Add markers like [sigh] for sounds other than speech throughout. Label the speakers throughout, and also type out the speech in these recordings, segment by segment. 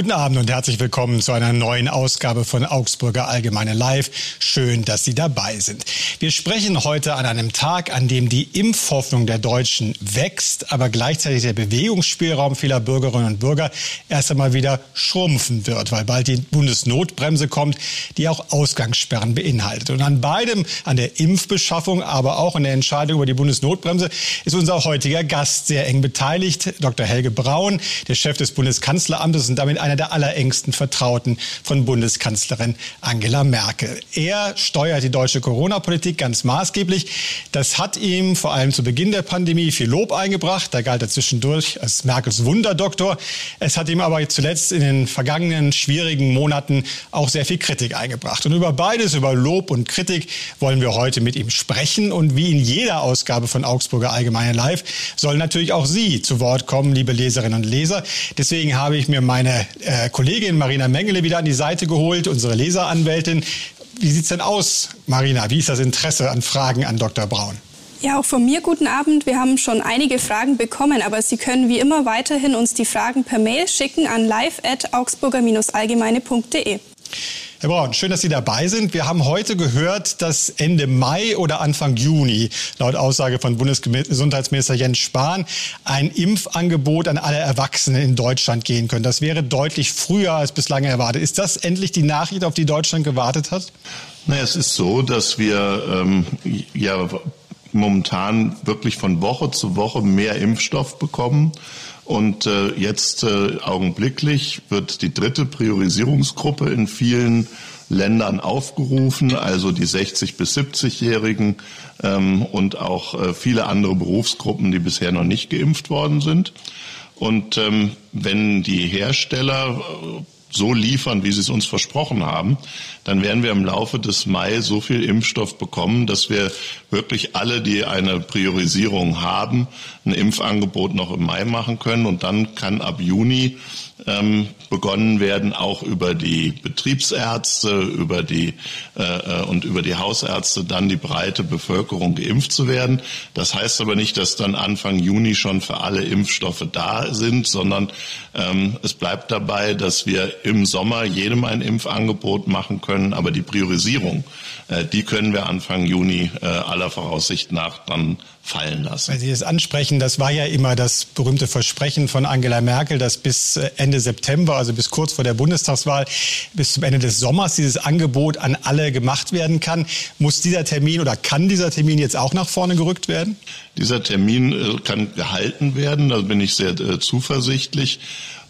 Speaker 1: Guten Abend und herzlich willkommen zu einer neuen Ausgabe von Augsburger Allgemeine Live. Schön, dass Sie dabei sind. Wir sprechen heute an einem Tag, an dem die Impfhoffnung der Deutschen wächst, aber gleichzeitig der Bewegungsspielraum vieler Bürgerinnen und Bürger erst einmal wieder schrumpfen wird, weil bald die Bundesnotbremse kommt, die auch Ausgangssperren beinhaltet. Und an beidem, an der Impfbeschaffung, aber auch an der Entscheidung über die Bundesnotbremse, ist unser heutiger Gast sehr eng beteiligt, Dr. Helge Braun, der Chef des Bundeskanzleramtes und damit einer der allerengsten Vertrauten von Bundeskanzlerin Angela Merkel. Er steuert die deutsche Corona-Politik ganz maßgeblich. Das hat ihm vor allem zu Beginn der Pandemie viel Lob eingebracht. Da galt er zwischendurch als Merkels Wunderdoktor. Es hat ihm aber zuletzt in den vergangenen schwierigen Monaten auch sehr viel Kritik eingebracht. Und über beides, über Lob und Kritik, wollen wir heute mit ihm sprechen. Und wie in jeder Ausgabe von Augsburger Allgemeine Live sollen natürlich auch Sie zu Wort kommen, liebe Leserinnen und Leser. Deswegen habe ich mir meine äh, Kollegin Marina Mengele wieder an die Seite geholt, unsere Leseranwältin. Wie sieht's denn aus, Marina? Wie ist das Interesse an Fragen an Dr. Braun?
Speaker 2: Ja, auch von mir guten Abend. Wir haben schon einige Fragen bekommen, aber Sie können wie immer weiterhin uns die Fragen per Mail schicken an live@augsburger-allgemeine.de.
Speaker 1: Herr Braun, schön, dass Sie dabei sind. Wir haben heute gehört, dass Ende Mai oder Anfang Juni, laut Aussage von Bundesgesundheitsminister Jens Spahn, ein Impfangebot an alle Erwachsenen in Deutschland gehen können. Das wäre deutlich früher als bislang erwartet. Ist das endlich die Nachricht, auf die Deutschland gewartet hat?
Speaker 3: Naja, es ist so, dass wir ähm, ja momentan wirklich von Woche zu Woche mehr Impfstoff bekommen. Und äh, jetzt äh, augenblicklich wird die dritte Priorisierungsgruppe in vielen Ländern aufgerufen, also die 60 bis 70-Jährigen ähm, und auch äh, viele andere Berufsgruppen, die bisher noch nicht geimpft worden sind. Und ähm, wenn die Hersteller äh, so liefern, wie sie es uns versprochen haben, dann werden wir im Laufe des Mai so viel Impfstoff bekommen, dass wir wirklich alle, die eine Priorisierung haben, ein Impfangebot noch im Mai machen können. Und dann kann ab Juni ähm, begonnen werden, auch über die Betriebsärzte, über die äh, äh, und über die Hausärzte dann die breite Bevölkerung geimpft zu werden. Das heißt aber nicht, dass dann Anfang Juni schon für alle Impfstoffe da sind, sondern ähm, es bleibt dabei, dass wir im Sommer jedem ein Impfangebot machen können, aber die Priorisierung, äh, die können wir Anfang Juni äh, aller Voraussicht nach dann fallen lassen.
Speaker 1: Weil Sie es ansprechen, das war ja immer das berühmte Versprechen von Angela Merkel, dass bis äh, Ende September, also bis kurz vor der Bundestagswahl, bis zum Ende des Sommers dieses Angebot an alle gemacht werden kann. Muss dieser Termin oder kann dieser Termin jetzt auch nach vorne gerückt werden?
Speaker 3: Dieser Termin äh, kann gehalten werden, da bin ich sehr äh, zuversichtlich.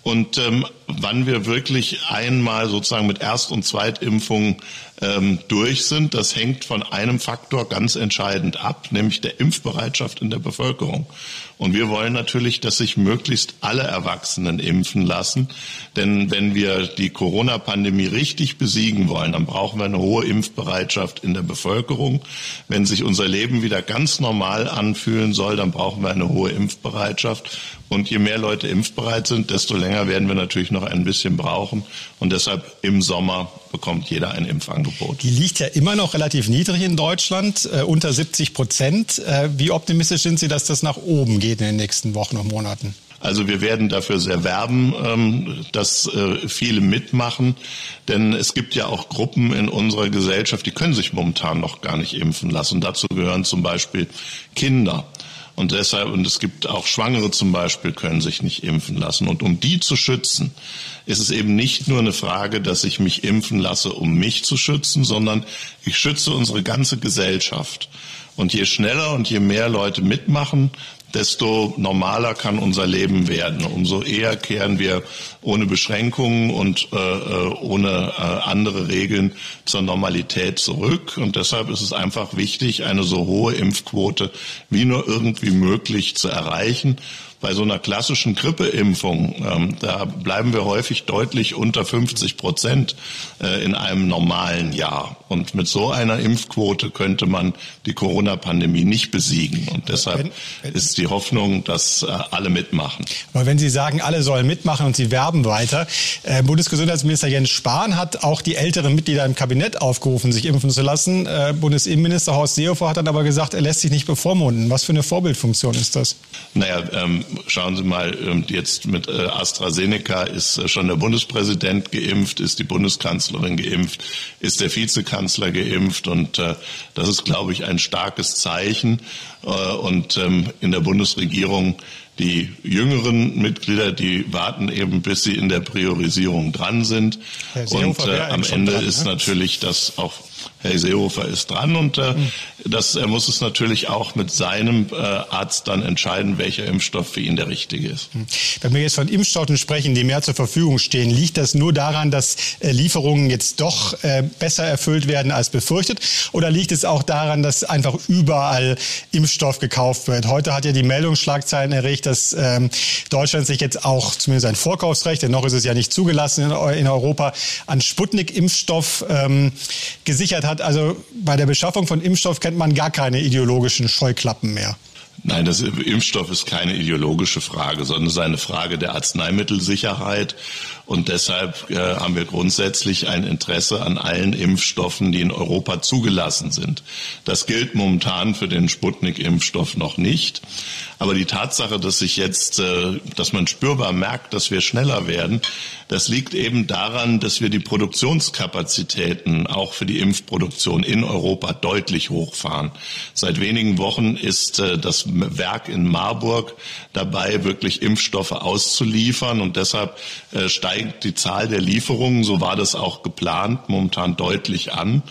Speaker 3: Und ähm, wann wir wirklich einmal sozusagen mit Erst- und Zweitimpfung ähm, durch sind, das hängt von einem Faktor ganz entscheidend ab, nämlich der Impfbereitschaft in der Bevölkerung. Und wir wollen natürlich, dass sich möglichst alle Erwachsenen impfen lassen. Denn wenn wir die Corona-Pandemie richtig besiegen wollen, dann brauchen wir eine hohe Impfbereitschaft in der Bevölkerung. Wenn sich unser Leben wieder ganz normal anfühlen soll, dann brauchen wir eine hohe Impfbereitschaft. Und je mehr Leute impfbereit sind, desto länger werden wir natürlich noch ein bisschen brauchen. Und deshalb im Sommer bekommt jeder ein Impfangebot.
Speaker 1: Die liegt ja immer noch relativ niedrig in Deutschland, äh, unter 70 Prozent. Äh, wie optimistisch sind Sie, dass das nach oben geht in den nächsten Wochen und Monaten?
Speaker 3: Also wir werden dafür sehr werben, ähm, dass äh, viele mitmachen, denn es gibt ja auch Gruppen in unserer Gesellschaft, die können sich momentan noch gar nicht impfen lassen. Dazu gehören zum Beispiel Kinder. Und deshalb, und es gibt auch Schwangere zum Beispiel, können sich nicht impfen lassen. Und um die zu schützen, ist es eben nicht nur eine Frage, dass ich mich impfen lasse, um mich zu schützen, sondern ich schütze unsere ganze Gesellschaft. Und je schneller und je mehr Leute mitmachen, desto normaler kann unser Leben werden. Umso eher kehren wir ohne Beschränkungen und äh, äh, ohne äh, andere Regeln zur Normalität zurück. Und deshalb ist es einfach wichtig, eine so hohe Impfquote wie nur irgendwie möglich zu erreichen bei so einer klassischen Grippeimpfung, ähm, da bleiben wir häufig deutlich unter 50 Prozent äh, in einem normalen Jahr. Und mit so einer Impfquote könnte man die Corona-Pandemie nicht besiegen. Und deshalb wenn, wenn, ist die Hoffnung, dass äh, alle mitmachen.
Speaker 1: Aber wenn Sie sagen, alle sollen mitmachen und Sie werben weiter, äh, Bundesgesundheitsminister Jens Spahn hat auch die älteren Mitglieder im Kabinett aufgerufen, sich impfen zu lassen. Äh, Bundesinnenminister Horst Seehofer hat dann aber gesagt, er lässt sich nicht bevormunden. Was für eine Vorbildfunktion ist das?
Speaker 3: Naja, ähm, schauen Sie mal, ähm, jetzt mit äh, AstraZeneca ist äh, schon der Bundespräsident geimpft, ist die Bundeskanzlerin geimpft, ist der Vizekanzler geimpft und äh, das ist, glaube ich, ein starkes Zeichen. Und ähm, in der Bundesregierung die jüngeren Mitglieder, die warten eben, bis sie in der Priorisierung dran sind. Und äh, am Ende dran, ist ne? natürlich das auch Herr Seehofer ist dran und äh, das, er muss es natürlich auch mit seinem äh, Arzt dann entscheiden, welcher Impfstoff für ihn der richtige ist. Hm.
Speaker 1: Wenn wir jetzt von Impfstoffen sprechen, die mehr zur Verfügung stehen, liegt das nur daran, dass äh, Lieferungen jetzt doch äh, besser erfüllt werden als befürchtet? Oder liegt es auch daran, dass einfach überall Impfstoff gekauft wird? Heute hat ja die Meldungsschlagzeilen erregt, dass ähm, Deutschland sich jetzt auch zumindest ein Vorkaufsrecht, denn noch ist es ja nicht zugelassen in, in Europa, an Sputnik-Impfstoff ähm, gesichert hat hat. Also bei der Beschaffung von Impfstoff kennt man gar keine ideologischen Scheuklappen mehr.
Speaker 3: Nein, das Impfstoff ist keine ideologische Frage, sondern es ist eine Frage der Arzneimittelsicherheit. Und deshalb äh, haben wir grundsätzlich ein Interesse an allen Impfstoffen, die in Europa zugelassen sind. Das gilt momentan für den Sputnik-Impfstoff noch nicht. Aber die Tatsache, dass sich jetzt, äh, dass man spürbar merkt, dass wir schneller werden, das liegt eben daran, dass wir die Produktionskapazitäten auch für die Impfproduktion in Europa deutlich hochfahren. Seit wenigen Wochen ist äh, das Werk in Marburg dabei, wirklich Impfstoffe auszuliefern und deshalb äh, steigt die Zahl der Lieferungen, so war das auch geplant, momentan deutlich an.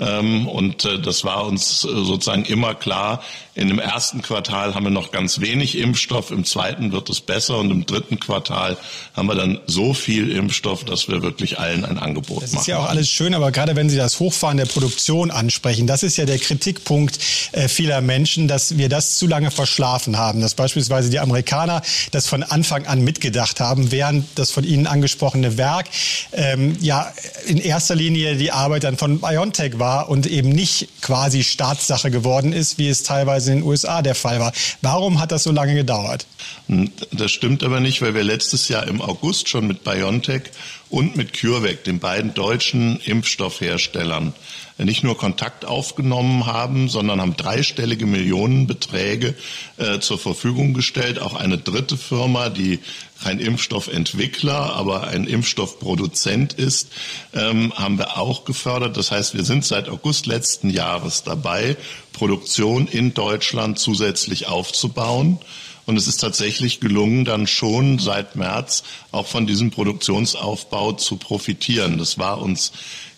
Speaker 3: Ähm, und das war uns sozusagen immer klar. In dem ersten Quartal haben wir noch ganz wenig Impfstoff, im zweiten wird es besser und im dritten Quartal haben wir dann so viel Impfstoff, dass wir wirklich allen ein Angebot
Speaker 1: das
Speaker 3: machen.
Speaker 1: Das ist ja auch alles schön, aber gerade wenn Sie das Hochfahren der Produktion ansprechen, das ist ja der Kritikpunkt vieler Menschen, dass wir das zu lange verschlafen haben, dass beispielsweise die Amerikaner das von Anfang an mitgedacht haben, während das von Ihnen angesprochene Werk ähm, ja in erster Linie die Arbeit dann von BioNTech war und eben nicht quasi Staatssache geworden ist, wie es teilweise in den USA der Fall war. Warum hat das so lange gedauert?
Speaker 3: Hm, das stimmt aber nicht, weil wir letztes Jahr im August schon mit BioNTech und mit CureVac, den beiden deutschen Impfstoffherstellern, nicht nur Kontakt aufgenommen haben, sondern haben dreistellige Millionenbeträge äh, zur Verfügung gestellt. Auch eine dritte Firma, die kein Impfstoffentwickler, aber ein Impfstoffproduzent ist, ähm, haben wir auch gefördert. Das heißt, wir sind seit August letzten Jahres dabei, Produktion in Deutschland zusätzlich aufzubauen. Und es ist tatsächlich gelungen, dann schon seit März auch von diesem Produktionsaufbau zu profitieren. Das war uns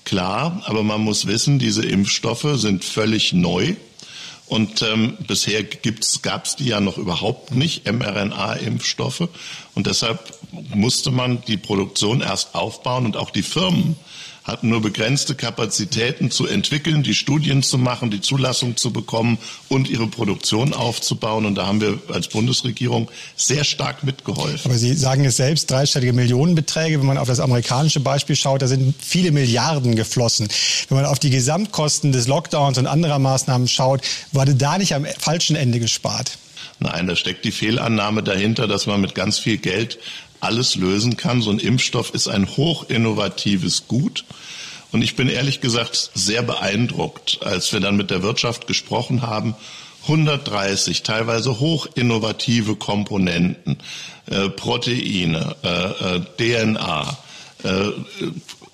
Speaker 3: klar, aber man muss wissen, diese Impfstoffe sind völlig neu. Und ähm, bisher gab es die ja noch überhaupt nicht, mRNA-Impfstoffe. Und deshalb musste man die Produktion erst aufbauen und auch die Firmen hatten nur begrenzte Kapazitäten zu entwickeln, die Studien zu machen, die Zulassung zu bekommen und ihre Produktion aufzubauen. Und da haben wir als Bundesregierung sehr stark mitgeholfen.
Speaker 1: Aber Sie sagen es selbst, dreistellige Millionenbeträge. Wenn man auf das amerikanische Beispiel schaut, da sind viele Milliarden geflossen. Wenn man auf die Gesamtkosten des Lockdowns und anderer Maßnahmen schaut, wurde da nicht am falschen Ende gespart.
Speaker 3: Nein, da steckt die Fehlannahme dahinter, dass man mit ganz viel Geld alles lösen kann. So ein Impfstoff ist ein hochinnovatives Gut. Und ich bin ehrlich gesagt sehr beeindruckt, als wir dann mit der Wirtschaft gesprochen haben. 130 teilweise hochinnovative Komponenten, äh, Proteine, äh, DNA, äh,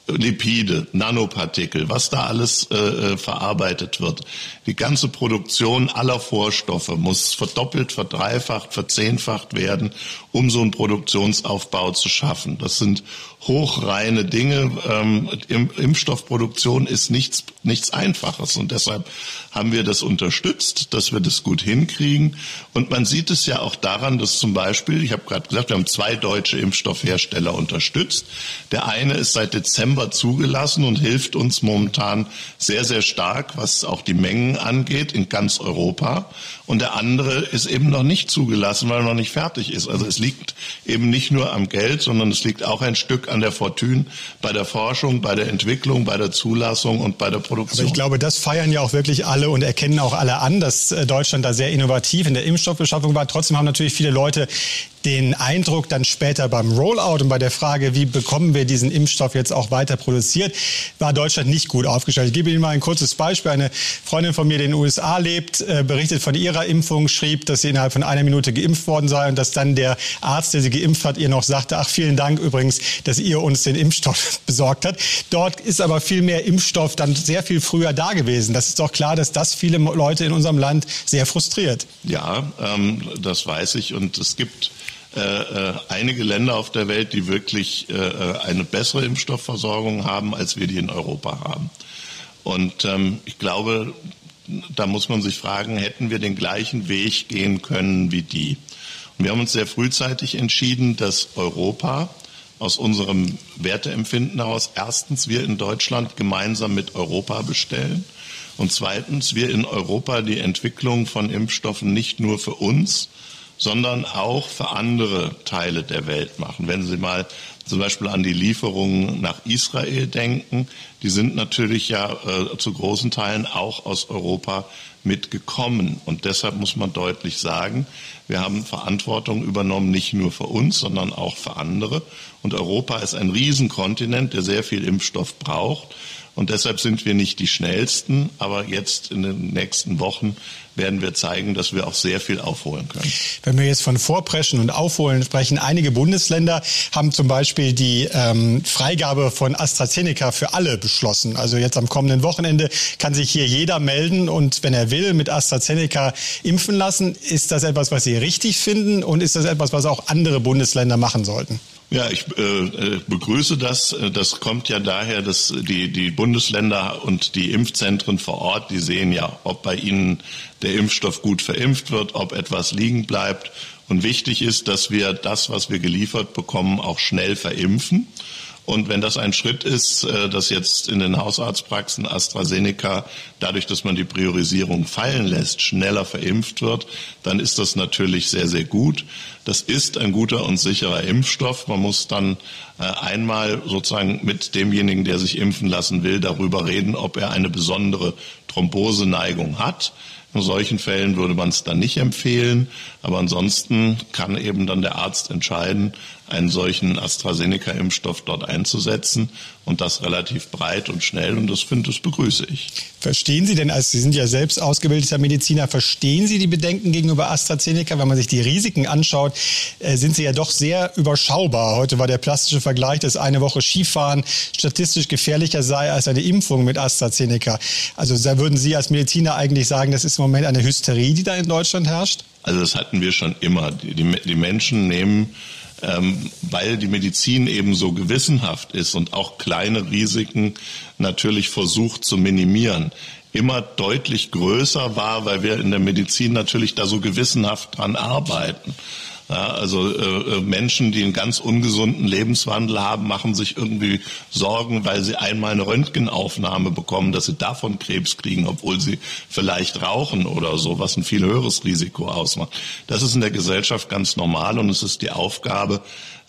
Speaker 3: Lipide, Nanopartikel, was da alles äh, äh, verarbeitet wird. Die ganze Produktion aller Vorstoffe muss verdoppelt, verdreifacht, verzehnfacht werden, um so einen Produktionsaufbau zu schaffen. Das sind hochreine Dinge. Ähm, Impfstoffproduktion ist nichts, nichts Einfaches und deshalb haben wir das unterstützt, dass wir das gut hinkriegen. Und man sieht es ja auch daran, dass zum Beispiel, ich habe gerade gesagt, wir haben zwei deutsche Impfstoffhersteller unterstützt. Der eine ist seit Dezember zugelassen und hilft uns momentan sehr, sehr stark, was auch die Mengen angeht in ganz Europa. Und der andere ist eben noch nicht zugelassen, weil er noch nicht fertig ist. Also es liegt eben nicht nur am Geld, sondern es liegt auch ein Stück an der Fortune bei der Forschung, bei der Entwicklung, bei der Zulassung und bei der Produktion.
Speaker 1: Aber ich glaube, das feiern ja auch wirklich alle und erkennen auch alle an, dass äh, Deutschland da sehr innovativ in der Impfstoffbeschaffung war. Trotzdem haben natürlich viele Leute den Eindruck dann später beim Rollout und bei der Frage, wie bekommen wir diesen Impfstoff jetzt auch weiter produziert, war Deutschland nicht gut aufgestellt. Ich gebe Ihnen mal ein kurzes Beispiel. Eine Freundin von mir, die in den USA lebt, äh, berichtet von ihrer Impfung, schrieb, dass sie innerhalb von einer Minute geimpft worden sei und dass dann der Arzt, der sie geimpft hat, ihr noch sagte, ach vielen Dank übrigens, dass ihr uns den Impfstoff [laughs] besorgt hat. Dort ist aber viel mehr Impfstoff dann sehr viel früher da gewesen. Das ist doch klar, dass das viele Leute in unserem Land sehr frustriert.
Speaker 3: Ja, ähm, das weiß ich und es gibt einige Länder auf der Welt, die wirklich äh, äh, eine bessere Impfstoffversorgung haben, als wir die in Europa haben. Und ähm, ich glaube, da muss man sich fragen, hätten wir den gleichen Weg gehen können wie die? Und wir haben uns sehr frühzeitig entschieden, dass Europa aus unserem Werteempfinden heraus erstens wir in Deutschland gemeinsam mit Europa bestellen und zweitens wir in Europa die Entwicklung von Impfstoffen nicht nur für uns, sondern auch für andere Teile der Welt machen. Wenn Sie mal zum Beispiel an die Lieferungen nach Israel denken, die sind natürlich ja äh, zu großen Teilen auch aus Europa mitgekommen. Und deshalb muss man deutlich sagen, wir haben Verantwortung übernommen, nicht nur für uns, sondern auch für andere. Und Europa ist ein Riesenkontinent, der sehr viel Impfstoff braucht. Und deshalb sind wir nicht die schnellsten, aber jetzt in den nächsten Wochen werden wir zeigen, dass wir auch sehr viel aufholen können.
Speaker 1: Wenn wir jetzt von Vorpreschen und Aufholen sprechen, einige Bundesländer haben zum Beispiel die ähm, Freigabe von AstraZeneca für alle beschlossen. Also jetzt am kommenden Wochenende kann sich hier jeder melden und wenn er will, mit AstraZeneca impfen lassen. Ist das etwas, was Sie richtig finden und ist das etwas, was auch andere Bundesländer machen sollten?
Speaker 3: Ja, ich äh, äh, begrüße das. Das kommt ja daher, dass die, die Bundesländer und die Impfzentren vor Ort, die sehen ja, ob bei ihnen der Impfstoff gut verimpft wird, ob etwas liegen bleibt. Und wichtig ist, dass wir das, was wir geliefert bekommen, auch schnell verimpfen. Und wenn das ein Schritt ist, äh, dass jetzt in den Hausarztpraxen AstraZeneca, dadurch, dass man die Priorisierung fallen lässt, schneller verimpft wird, dann ist das natürlich sehr, sehr gut. Das ist ein guter und sicherer Impfstoff. Man muss dann äh, einmal sozusagen mit demjenigen, der sich impfen lassen will, darüber reden, ob er eine besondere Thromboseneigung hat. In solchen Fällen würde man es dann nicht empfehlen, aber ansonsten kann eben dann der Arzt entscheiden, einen solchen AstraZeneca-Impfstoff dort einzusetzen und das relativ breit und schnell und das finde ich begrüße ich.
Speaker 1: Verstehen Sie denn, als Sie sind ja selbst ausgebildeter Mediziner, verstehen Sie die Bedenken gegenüber AstraZeneca? Wenn man sich die Risiken anschaut, äh, sind sie ja doch sehr überschaubar. Heute war der plastische Vergleich, dass eine Woche Skifahren statistisch gefährlicher sei als eine Impfung mit AstraZeneca. Also da würden Sie als Mediziner eigentlich sagen, das ist im Moment eine Hysterie, die da in Deutschland herrscht?
Speaker 3: Also das hatten wir schon immer. Die, die, die Menschen nehmen ähm, weil die Medizin eben so gewissenhaft ist und auch kleine Risiken natürlich versucht zu minimieren, immer deutlich größer war, weil wir in der Medizin natürlich da so gewissenhaft dran arbeiten. Ja, also äh, äh, Menschen, die einen ganz ungesunden Lebenswandel haben, machen sich irgendwie Sorgen, weil sie einmal eine Röntgenaufnahme bekommen, dass sie davon Krebs kriegen, obwohl sie vielleicht rauchen oder so, was ein viel höheres Risiko ausmacht. Das ist in der Gesellschaft ganz normal und es ist die Aufgabe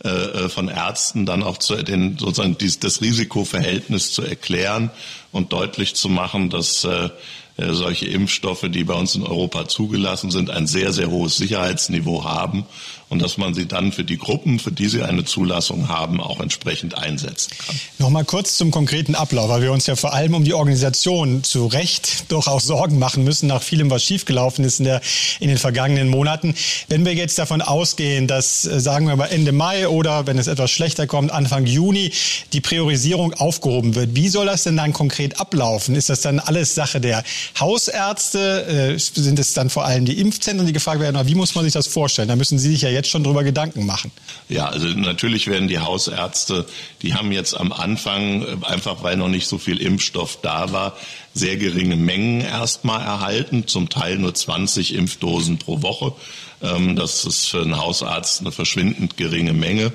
Speaker 3: äh, äh von Ärzten dann auch zu den, sozusagen dies, das Risikoverhältnis zu erklären und deutlich zu machen, dass äh, solche Impfstoffe, die bei uns in Europa zugelassen sind, ein sehr, sehr hohes Sicherheitsniveau haben und dass man sie dann für die Gruppen, für die sie eine Zulassung haben, auch entsprechend einsetzen kann.
Speaker 1: Nochmal kurz zum konkreten Ablauf, weil wir uns ja vor allem um die Organisation zu Recht doch auch Sorgen machen müssen nach vielem, was schiefgelaufen ist in, der, in den vergangenen Monaten. Wenn wir jetzt davon ausgehen, dass, äh, sagen wir mal Ende Mai oder wenn es etwas schlechter kommt, Anfang Juni, die Priorisierung aufgehoben wird, wie soll das denn dann konkret ablaufen? Ist das dann alles Sache der Hausärzte? Äh, sind es dann vor allem die Impfzentren, die gefragt werden? Wie muss man sich das vorstellen? Da müssen Sie sich ja jetzt schon drüber Gedanken machen.
Speaker 3: Ja, also natürlich werden die Hausärzte, die haben jetzt am Anfang, äh, einfach weil noch nicht so viel Impfstoff da war, sehr geringe Mengen erstmal erhalten, zum Teil nur 20 Impfdosen pro Woche. Ähm, das ist für einen Hausarzt eine verschwindend geringe Menge.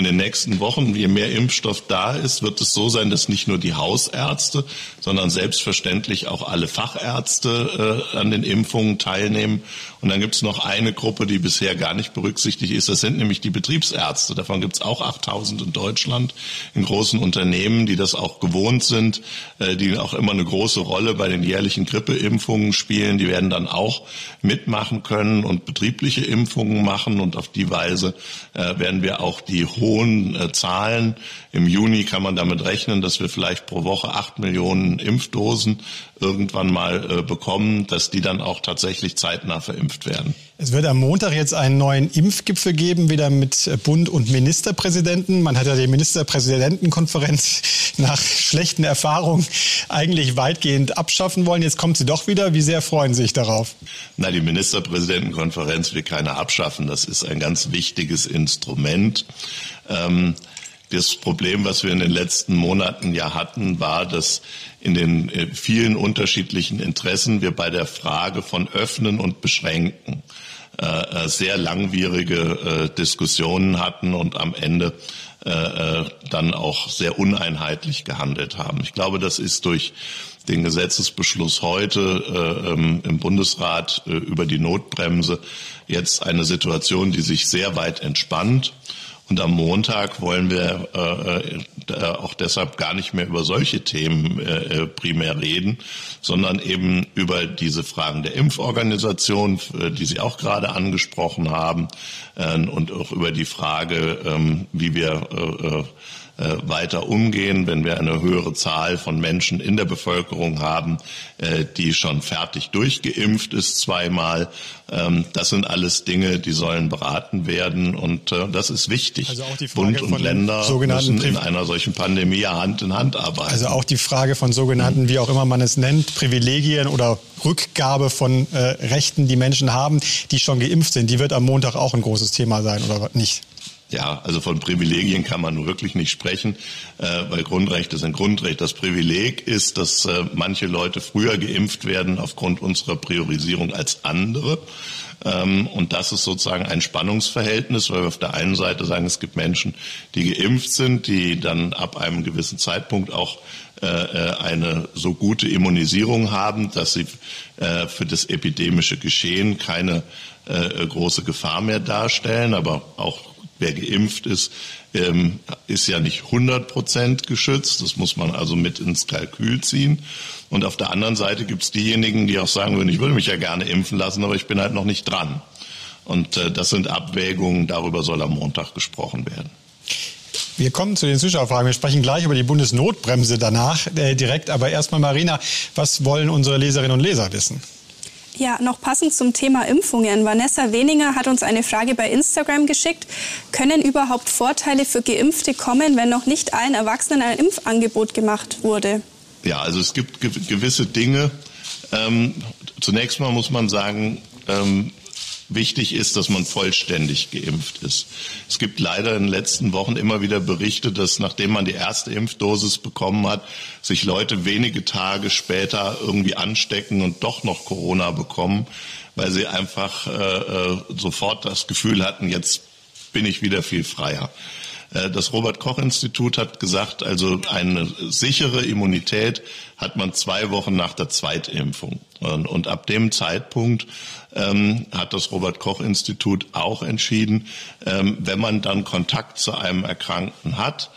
Speaker 3: In den nächsten Wochen, je mehr Impfstoff da ist, wird es so sein, dass nicht nur die Hausärzte, sondern selbstverständlich auch alle Fachärzte äh, an den Impfungen teilnehmen. Und dann gibt es noch eine Gruppe, die bisher gar nicht berücksichtigt ist. Das sind nämlich die Betriebsärzte. Davon gibt es auch 8000 in Deutschland in großen Unternehmen, die das auch gewohnt sind, äh, die auch immer eine große Rolle bei den jährlichen Grippeimpfungen spielen. Die werden dann auch mitmachen können und betriebliche Impfungen machen. Und auf die Weise äh, werden wir auch die hohen äh, Zahlen. Im Juni kann man damit rechnen, dass wir vielleicht pro Woche acht Millionen Impfdosen irgendwann mal äh, bekommen, dass die dann auch tatsächlich zeitnah verimpft werden.
Speaker 1: Es wird am Montag jetzt einen neuen Impfgipfel geben, wieder mit Bund und Ministerpräsidenten. Man hat ja die Ministerpräsidentenkonferenz [laughs] nach schlechten Erfahrungen eigentlich weitgehend abschaffen wollen. Jetzt kommt sie doch wieder. Wie sehr freuen Sie sich darauf?
Speaker 3: Na, die Ministerpräsidentenkonferenz will keiner abschaffen. Das ist ein ganz wichtiges Instrument. Ähm, das Problem, was wir in den letzten Monaten ja hatten, war, dass in den äh, vielen unterschiedlichen Interessen wir bei der Frage von Öffnen und Beschränken äh, äh, sehr langwierige Diskussionen hatten und am Ende dann auch sehr uneinheitlich gehandelt haben. Ich glaube, das ist durch den Gesetzesbeschluss heute ähm, im Bundesrat über die Notbremse jetzt eine Situation, die sich sehr weit entspannt. Und am Montag wollen wir äh, äh, auch deshalb gar nicht mehr über solche Themen äh, primär reden, sondern eben über diese Fragen der Impforganisation, äh, die Sie auch gerade angesprochen haben, äh, und auch über die Frage, ähm, wie wir äh, äh, weiter umgehen, wenn wir eine höhere Zahl von Menschen in der Bevölkerung haben, äh, die schon fertig durchgeimpft ist zweimal. Ähm, das sind alles Dinge, die sollen beraten werden und äh, das ist wichtig. Also auch die Frage Bund und Länder müssen in einer solchen Pandemie Hand in Hand arbeiten.
Speaker 1: Also auch die Frage von sogenannten, wie auch immer man es nennt, Privilegien oder Rückgabe von äh, Rechten, die Menschen haben, die schon geimpft sind, die wird am Montag auch ein großes Thema sein oder nicht?
Speaker 3: Ja, also von Privilegien kann man wirklich nicht sprechen, äh, weil Grundrechte sind Grundrechte. Das Privileg ist, dass äh, manche Leute früher geimpft werden aufgrund unserer Priorisierung als andere. Ähm, und das ist sozusagen ein Spannungsverhältnis, weil wir auf der einen Seite sagen, es gibt Menschen, die geimpft sind, die dann ab einem gewissen Zeitpunkt auch äh, äh eine so gute Immunisierung haben, dass sie äh, für das epidemische Geschehen keine große Gefahr mehr darstellen, aber auch wer geimpft ist, ähm, ist ja nicht 100 Prozent geschützt. Das muss man also mit ins Kalkül ziehen. Und auf der anderen Seite gibt es diejenigen, die auch sagen würden, ich würde mich ja gerne impfen lassen, aber ich bin halt noch nicht dran. Und äh, das sind Abwägungen, darüber soll am Montag gesprochen werden.
Speaker 1: Wir kommen zu den Zuschauerfragen. Wir sprechen gleich über die Bundesnotbremse danach äh, direkt. Aber erstmal, Marina, was wollen unsere Leserinnen und Leser wissen?
Speaker 2: Ja, noch passend zum Thema Impfungen. Vanessa Weniger hat uns eine Frage bei Instagram geschickt. Können überhaupt Vorteile für Geimpfte kommen, wenn noch nicht allen Erwachsenen ein Impfangebot gemacht wurde?
Speaker 3: Ja, also es gibt gewisse Dinge. Ähm, zunächst mal muss man sagen, ähm, Wichtig ist, dass man vollständig geimpft ist. Es gibt leider in den letzten Wochen immer wieder Berichte, dass nachdem man die erste Impfdosis bekommen hat, sich Leute wenige Tage später irgendwie anstecken und doch noch Corona bekommen, weil sie einfach äh, äh sofort das Gefühl hatten, jetzt bin ich wieder viel freier. Äh, das Robert Koch Institut hat gesagt, also eine sichere Immunität hat man zwei Wochen nach der Zweitimpfung. Und ab dem Zeitpunkt ähm, hat das Robert Koch Institut auch entschieden, ähm, wenn man dann Kontakt zu einem Erkrankten hat,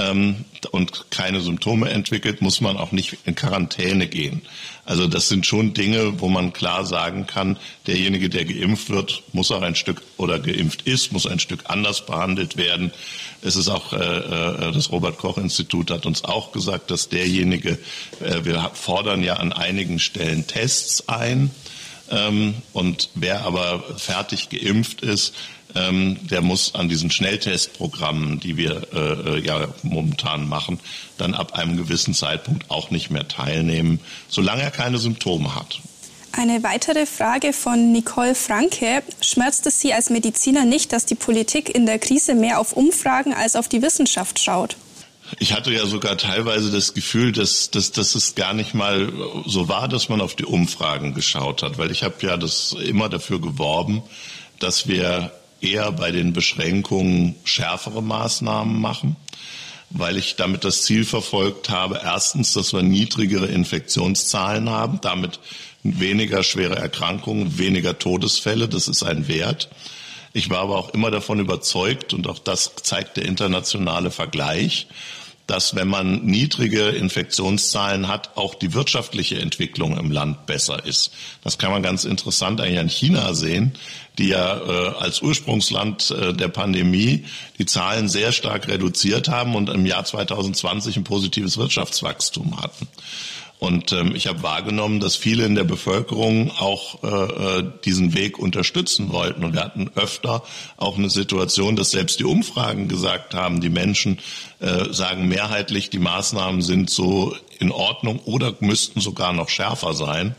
Speaker 3: ähm, und keine Symptome entwickelt, muss man auch nicht in Quarantäne gehen. Also das sind schon Dinge, wo man klar sagen kann, derjenige, der geimpft wird, muss auch ein Stück oder geimpft ist, muss ein Stück anders behandelt werden. Es ist auch, äh, äh das Robert Koch Institut hat uns auch gesagt, dass derjenige, äh, wir fordern ja an einigen Stellen Tests ein, ähm, und wer aber fertig geimpft ist, ähm, der muss an diesen Schnelltestprogrammen, die wir äh, äh, ja momentan machen, dann ab einem gewissen Zeitpunkt auch nicht mehr teilnehmen, solange er keine Symptome hat.
Speaker 2: Eine weitere Frage von Nicole Franke. Schmerzt es Sie als Mediziner nicht, dass die Politik in der Krise mehr auf Umfragen als auf die Wissenschaft schaut?
Speaker 3: Ich hatte ja sogar teilweise das Gefühl, dass, dass, dass es gar nicht mal so war, dass man auf die Umfragen geschaut hat, weil ich habe ja das immer dafür geworben, dass wir eher bei den Beschränkungen schärfere Maßnahmen machen, weil ich damit das Ziel verfolgt habe, erstens, dass wir niedrigere Infektionszahlen haben, damit weniger schwere Erkrankungen, weniger Todesfälle, das ist ein Wert. Ich war aber auch immer davon überzeugt, und auch das zeigt der internationale Vergleich, dass wenn man niedrige Infektionszahlen hat, auch die wirtschaftliche Entwicklung im Land besser ist. Das kann man ganz interessant eigentlich an China sehen, die ja äh, als Ursprungsland äh, der Pandemie die Zahlen sehr stark reduziert haben und im Jahr 2020 ein positives Wirtschaftswachstum hatten. Und ähm, ich habe wahrgenommen, dass viele in der Bevölkerung auch äh, äh, diesen Weg unterstützen wollten. Und wir hatten öfter auch eine Situation, dass selbst die Umfragen gesagt haben, die Menschen äh, sagen mehrheitlich, die Maßnahmen sind so in Ordnung oder müssten sogar noch schärfer sein.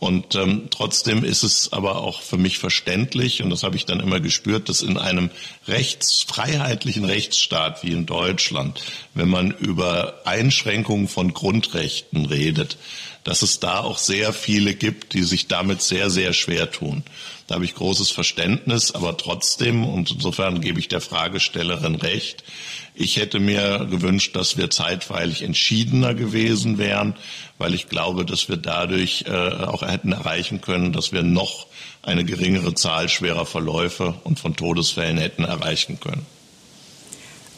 Speaker 3: Und ähm, trotzdem ist es aber auch für mich verständlich, und das habe ich dann immer gespürt, dass in einem rechtsfreiheitlichen Rechtsstaat wie in Deutschland, wenn man über Einschränkungen von Grundrechten redet, dass es da auch sehr viele gibt, die sich damit sehr, sehr schwer tun. Da habe ich großes Verständnis, aber trotzdem, und insofern gebe ich der Fragestellerin recht, ich hätte mir gewünscht, dass wir zeitweilig entschiedener gewesen wären, weil ich glaube, dass wir dadurch äh, auch hätten erreichen können, dass wir noch eine geringere Zahl schwerer Verläufe und von Todesfällen hätten erreichen können.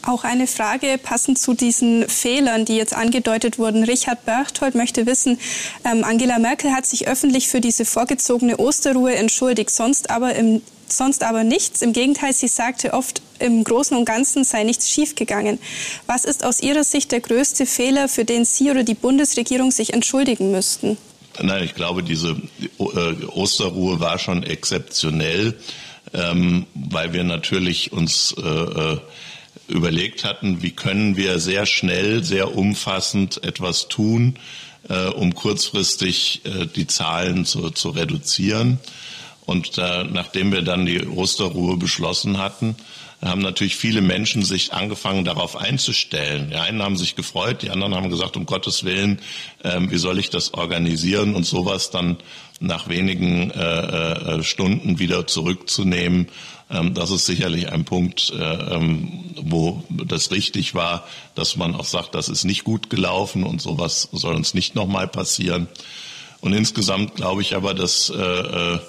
Speaker 2: Auch eine Frage passend zu diesen Fehlern, die jetzt angedeutet wurden. Richard Berchtold möchte wissen, ähm, Angela Merkel hat sich öffentlich für diese vorgezogene Osterruhe entschuldigt, sonst aber im sonst aber nichts. Im Gegenteil, sie sagte oft, im Großen und Ganzen sei nichts schiefgegangen. Was ist aus Ihrer Sicht der größte Fehler, für den Sie oder die Bundesregierung sich entschuldigen müssten?
Speaker 3: Nein, ich glaube, diese äh, Osterruhe war schon exzeptionell, ähm, weil wir natürlich uns äh, äh, überlegt hatten, wie können wir sehr schnell, sehr umfassend etwas tun, um kurzfristig die Zahlen zu, zu reduzieren. Und äh, nachdem wir dann die Osterruhe beschlossen hatten, haben natürlich viele Menschen sich angefangen, darauf einzustellen. Die einen haben sich gefreut, die anderen haben gesagt, um Gottes Willen, äh, wie soll ich das organisieren und sowas dann nach wenigen äh, äh, Stunden wieder zurückzunehmen. Ähm, das ist sicherlich ein Punkt, äh, ähm, wo das richtig war, dass man auch sagt, das ist nicht gut gelaufen und sowas soll uns nicht nochmal passieren. Und insgesamt glaube ich aber, dass äh, äh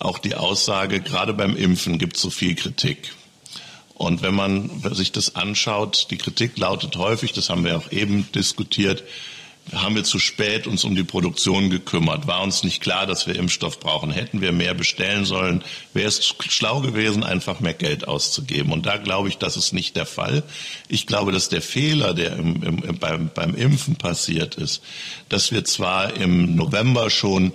Speaker 3: auch die Aussage, gerade beim Impfen gibt es so viel Kritik. Und wenn man sich das anschaut, die Kritik lautet häufig, das haben wir auch eben diskutiert, haben wir zu spät uns um die Produktion gekümmert? War uns nicht klar, dass wir Impfstoff brauchen? Hätten wir mehr bestellen sollen? Wäre es schlau gewesen, einfach mehr Geld auszugeben? Und da glaube ich, das ist nicht der Fall. Ich glaube, dass der Fehler, der im, im, beim, beim Impfen passiert ist, dass wir zwar im November schon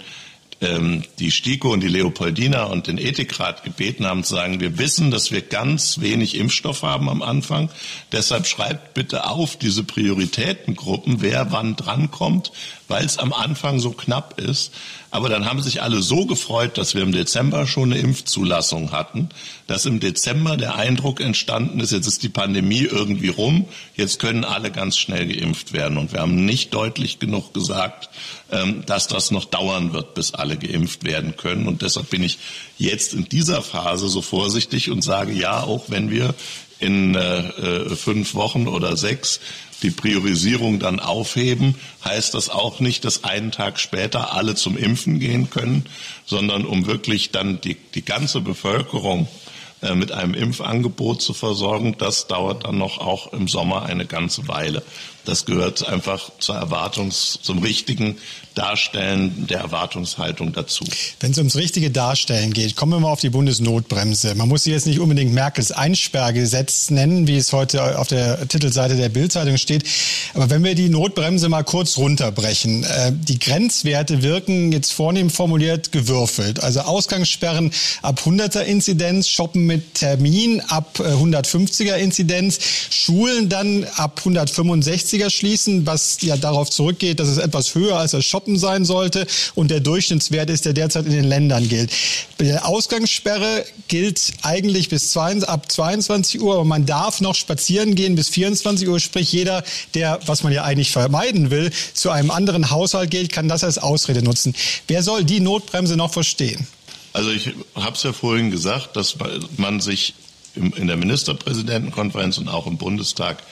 Speaker 3: ähm, die STIKO und die Leopoldina und den Ethikrat gebeten haben zu sagen, wir wissen, dass wir ganz wenig Impfstoff haben am Anfang. Deshalb schreibt bitte auf diese Prioritätengruppen, wer wann drankommt, weil es am Anfang so knapp ist. Aber dann haben sich alle so gefreut, dass wir im Dezember schon eine Impfzulassung hatten, dass im Dezember der Eindruck entstanden ist, jetzt ist die Pandemie irgendwie rum, jetzt können alle ganz schnell geimpft werden. Und wir haben nicht deutlich genug gesagt, ähm, dass das noch dauern wird, bis alle geimpft werden können. Und deshalb bin ich jetzt in dieser Phase so vorsichtig und sage, ja, auch wenn wir in äh, äh, fünf Wochen oder sechs die Priorisierung dann aufheben, heißt das auch nicht, dass einen Tag später alle zum Impfen gehen können, sondern um wirklich dann die, die ganze Bevölkerung äh, mit einem Impfangebot zu versorgen, das dauert dann noch auch im Sommer eine ganze Weile. Das gehört einfach zur Erwartungs, zum richtigen Darstellen der Erwartungshaltung dazu.
Speaker 1: Wenn es ums richtige Darstellen geht, kommen wir mal auf die Bundesnotbremse. Man muss sie jetzt nicht unbedingt Merkels Einsperrgesetz nennen, wie es heute auf der Titelseite der Bildzeitung steht. Aber wenn wir die Notbremse mal kurz runterbrechen, äh, die Grenzwerte wirken jetzt vornehm formuliert gewürfelt. Also Ausgangssperren ab 100er Inzidenz, Shoppen mit Termin ab 150er äh, Inzidenz, Schulen dann ab 165er schließen, was ja darauf zurückgeht, dass es etwas höher als das Shoppen sein sollte und der Durchschnittswert ist, der derzeit in den Ländern gilt. Die Ausgangssperre gilt eigentlich bis 22, ab 22 Uhr, aber man darf noch spazieren gehen bis 24 Uhr. Sprich, jeder, der, was man ja eigentlich vermeiden will, zu einem anderen Haushalt geht, kann das als Ausrede nutzen. Wer soll die Notbremse noch verstehen?
Speaker 3: Also ich habe es ja vorhin gesagt, dass man sich in der Ministerpräsidentenkonferenz und auch im Bundestag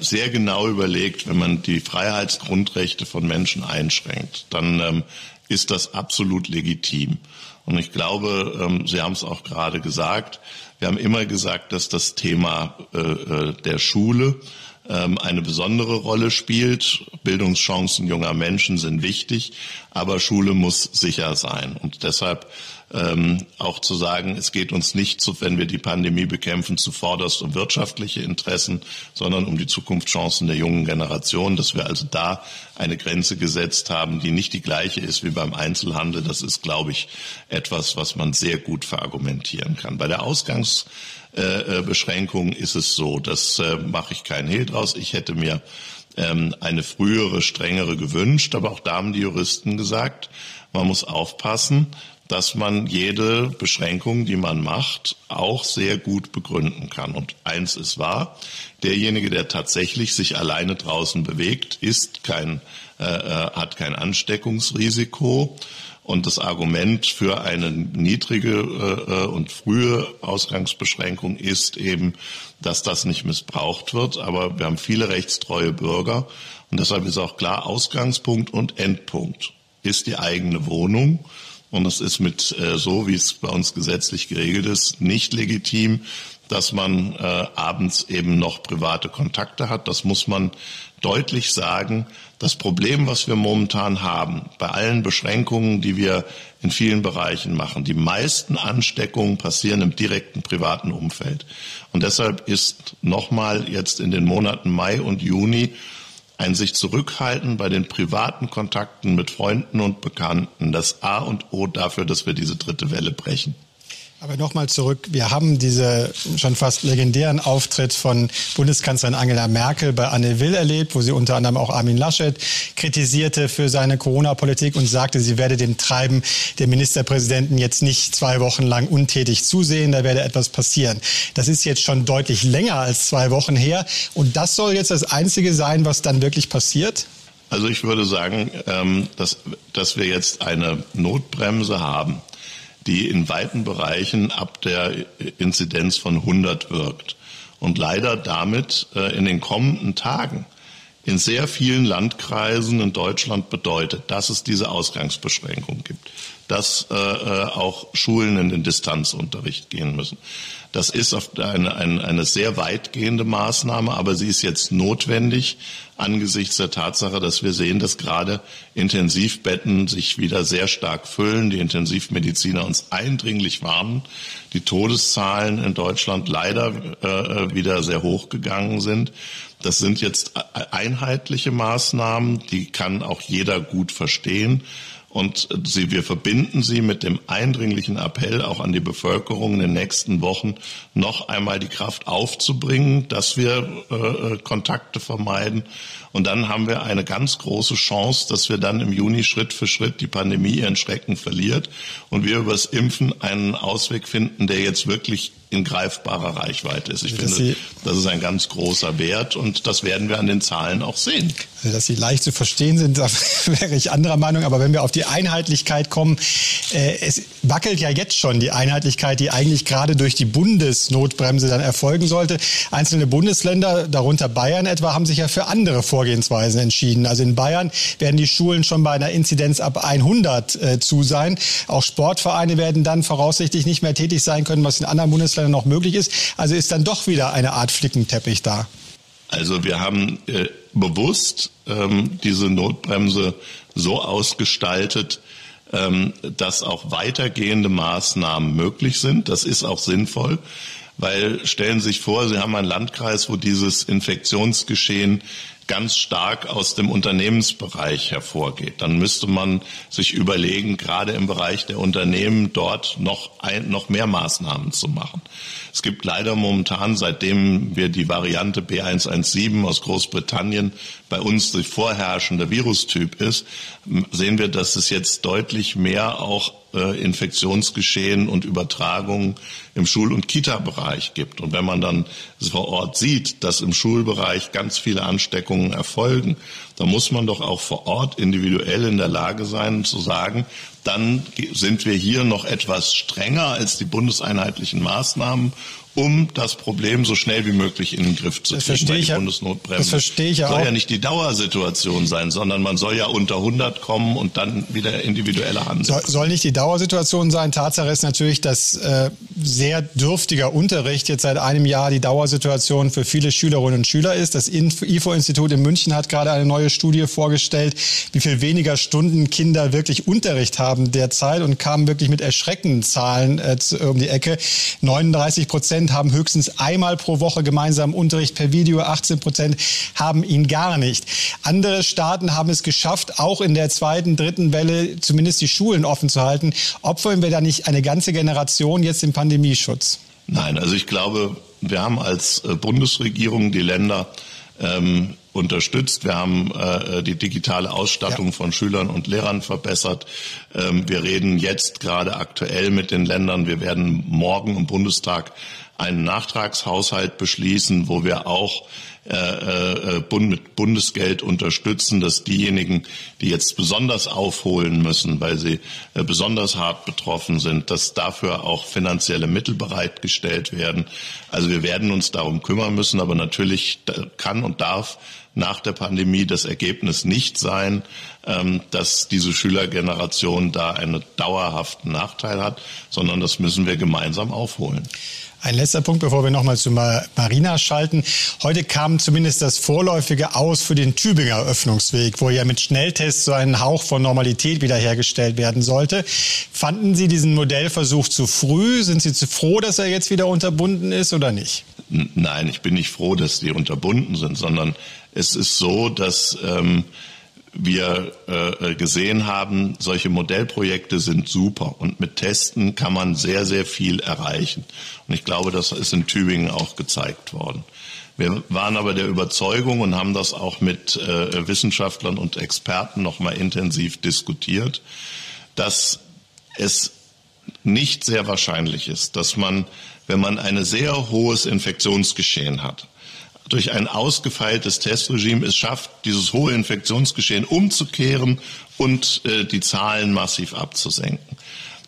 Speaker 3: sehr genau überlegt, wenn man die Freiheitsgrundrechte von Menschen einschränkt, dann ähm, ist das absolut legitim. Und ich glaube, ähm, Sie haben es auch gerade gesagt, wir haben immer gesagt, dass das Thema äh, äh der Schule ähm, eine besondere Rolle spielt. Bildungschancen junger Menschen sind wichtig, aber Schule muss sicher sein. Und deshalb ähm, auch zu sagen, es geht uns nicht, zu, wenn wir die Pandemie bekämpfen, zuvorderst um wirtschaftliche Interessen, sondern um die Zukunftschancen der jungen Generation, dass wir also da eine Grenze gesetzt haben, die nicht die gleiche ist wie beim Einzelhandel. Das ist, glaube ich, etwas, was man sehr gut verargumentieren kann. Bei der Ausgangsbeschränkung ist es so, das äh, mache ich keinen Hehl draus. Ich hätte mir ähm, eine frühere, strengere gewünscht, aber auch da haben die Juristen gesagt, man muss aufpassen, dass man jede Beschränkung, die man macht, auch sehr gut begründen kann. Und eins ist wahr, derjenige, der tatsächlich sich alleine draußen bewegt, ist kein, äh, äh hat kein Ansteckungsrisiko. Und das Argument für eine niedrige äh, äh, und frühe Ausgangsbeschränkung ist eben, dass das nicht missbraucht wird. Aber wir haben viele rechtstreue Bürger. Und deshalb ist auch klar, Ausgangspunkt und Endpunkt ist die eigene Wohnung. Und es ist mit äh, so, wie es bei uns gesetzlich geregelt ist, nicht legitim, dass man äh, abends eben noch private Kontakte hat. Das muss man deutlich sagen. Das Problem, was wir momentan haben, bei allen Beschränkungen, die wir in vielen Bereichen machen, die meisten Ansteckungen passieren im direkten privaten Umfeld. Und deshalb ist nochmal jetzt in den Monaten Mai und Juni ein sich zurückhalten bei den privaten Kontakten mit Freunden und Bekannten, das A und O dafür, dass wir diese dritte Welle brechen.
Speaker 1: Aber nochmal zurück. Wir haben diese schon fast legendären Auftritt von Bundeskanzlerin Angela Merkel bei Anne Will erlebt, wo sie unter anderem auch Armin Laschet kritisierte für seine Corona-Politik und sagte, sie werde dem Treiben der Ministerpräsidenten jetzt nicht zwei Wochen lang untätig zusehen, da werde etwas passieren. Das ist jetzt schon deutlich länger als zwei Wochen her. Und das soll jetzt das Einzige sein, was dann wirklich passiert?
Speaker 3: Also ich würde sagen, ähm, dass, dass wir jetzt eine Notbremse haben die in weiten Bereichen ab der Inzidenz von 100 wirkt und leider damit äh, in den kommenden Tagen in sehr vielen Landkreisen in Deutschland bedeutet, dass es diese Ausgangsbeschränkung gibt, dass äh, äh auch Schulen in den Distanzunterricht gehen müssen. Das ist eine, eine, eine sehr weitgehende Maßnahme, aber sie ist jetzt notwendig angesichts der Tatsache, dass wir sehen, dass gerade Intensivbetten sich wieder sehr stark füllen, die Intensivmediziner uns eindringlich warnen, die Todeszahlen in Deutschland leider äh, wieder sehr hoch gegangen sind. Das sind jetzt einheitliche Maßnahmen, die kann auch jeder gut verstehen. Und sie, wir verbinden sie mit dem eindringlichen Appell auch an die Bevölkerung in den nächsten Wochen noch einmal die Kraft aufzubringen, dass wir äh, äh, Kontakte vermeiden. Und dann haben wir eine ganz große Chance, dass wir dann im Juni Schritt für Schritt die Pandemie ihren Schrecken verliert und wir übers Impfen einen Ausweg finden, der jetzt wirklich in greifbarer Reichweite ist. Ich also, finde, das ist ein ganz großer Wert und das werden wir an den Zahlen auch sehen.
Speaker 1: Also, dass sie leicht zu verstehen sind, [laughs] da wäre ich anderer Meinung. Aber wenn wir auf die Einheitlichkeit kommen, äh, es wackelt ja jetzt schon die Einheitlichkeit, die eigentlich gerade durch die Bundesnotbremse dann erfolgen sollte. Einzelne Bundesländer, darunter Bayern etwa, haben sich ja für andere Vorgehensweisen entschieden. Also in Bayern werden die Schulen schon bei einer Inzidenz ab 100 äh, zu sein. Auch Sportvereine werden dann voraussichtlich nicht mehr tätig sein können, was in anderen Bundesländern Bundesländern noch möglich ist. Also ist dann doch wieder eine Art Flickenteppich da.
Speaker 3: Also wir haben äh, bewusst ähm, diese Notbremse so ausgestaltet, ähm, dass auch weitergehende Maßnahmen möglich sind. Das ist auch sinnvoll, weil stellen Sie sich vor, Sie haben einen Landkreis, wo dieses Infektionsgeschehen ganz stark aus dem Unternehmensbereich hervorgeht. Dann müsste man sich überlegen, gerade im Bereich der Unternehmen dort noch, ein, noch mehr Maßnahmen zu machen. Es gibt leider momentan, seitdem wir die Variante B117 aus Großbritannien bei uns der vorherrschende Virustyp ist, sehen wir, dass es jetzt deutlich mehr auch äh, Infektionsgeschehen und Übertragungen im Schul- und Kita-Bereich gibt. Und wenn man dann vor Ort sieht, dass im Schulbereich ganz viele Ansteckungen erfolgen, dann muss man doch auch vor Ort individuell in der Lage sein zu sagen, dann sind wir hier noch etwas strenger als die bundeseinheitlichen Maßnahmen um das Problem so schnell wie möglich in den Griff zu
Speaker 1: kriegen. Das verstehe ich, ja, das verstehe ich ja
Speaker 3: soll
Speaker 1: auch.
Speaker 3: ja nicht die Dauersituation sein, sondern man soll ja unter 100 kommen und dann wieder individuelle handeln.
Speaker 1: Soll, soll nicht die Dauersituation sein. Tatsache ist natürlich, dass äh, sehr dürftiger Unterricht jetzt seit einem Jahr die Dauersituation für viele Schülerinnen und Schüler ist. Das IFO-Institut in München hat gerade eine neue Studie vorgestellt, wie viel weniger Stunden Kinder wirklich Unterricht haben derzeit und kamen wirklich mit erschreckenden Zahlen äh, um die Ecke. 39 Prozent Prozent haben höchstens einmal pro Woche gemeinsam Unterricht per Video, 18 Prozent haben ihn gar nicht. Andere Staaten haben es geschafft, auch in der zweiten, dritten Welle zumindest die Schulen offen zu halten. Opfern wir da nicht eine ganze Generation jetzt im Pandemieschutz?
Speaker 3: Nein, also ich glaube, wir haben als äh, Bundesregierung die Länder ähm, unterstützt. Wir haben äh, die digitale Ausstattung ja. von Schülern und Lehrern verbessert. Ähm, wir reden jetzt gerade aktuell mit den Ländern. Wir werden morgen im Bundestag einen Nachtragshaushalt beschließen, wo wir auch äh, äh, Bund, mit Bundesgeld unterstützen, dass diejenigen, die jetzt besonders aufholen müssen, weil sie äh, besonders hart betroffen sind, dass dafür auch finanzielle Mittel bereitgestellt werden. Also wir werden uns darum kümmern müssen, aber natürlich kann und darf nach der Pandemie das Ergebnis nicht sein, ähm, dass diese Schülergeneration da einen dauerhaften Nachteil hat, sondern das müssen wir gemeinsam aufholen.
Speaker 1: Ein letzter Punkt, bevor wir nochmal zu Marina schalten. Heute kam zumindest das Vorläufige aus für den Tübinger Öffnungsweg, wo ja mit Schnelltests so ein Hauch von Normalität wiederhergestellt werden sollte. Fanden Sie diesen Modellversuch zu früh? Sind Sie zu froh, dass er jetzt wieder unterbunden ist oder nicht?
Speaker 3: Nein, ich bin nicht froh, dass die unterbunden sind, sondern es ist so, dass ähm, wir äh, gesehen haben, solche Modellprojekte sind super und mit Testen kann man sehr, sehr viel erreichen. Und ich glaube, das ist in Tübingen auch gezeigt worden. Wir waren aber der Überzeugung und haben das auch mit äh, Wissenschaftlern und Experten nochmal intensiv diskutiert, dass es nicht sehr wahrscheinlich ist, dass man, wenn man ein sehr hohes Infektionsgeschehen hat, durch ein ausgefeiltes Testregime es schafft, dieses hohe Infektionsgeschehen umzukehren und äh, die Zahlen massiv abzusenken.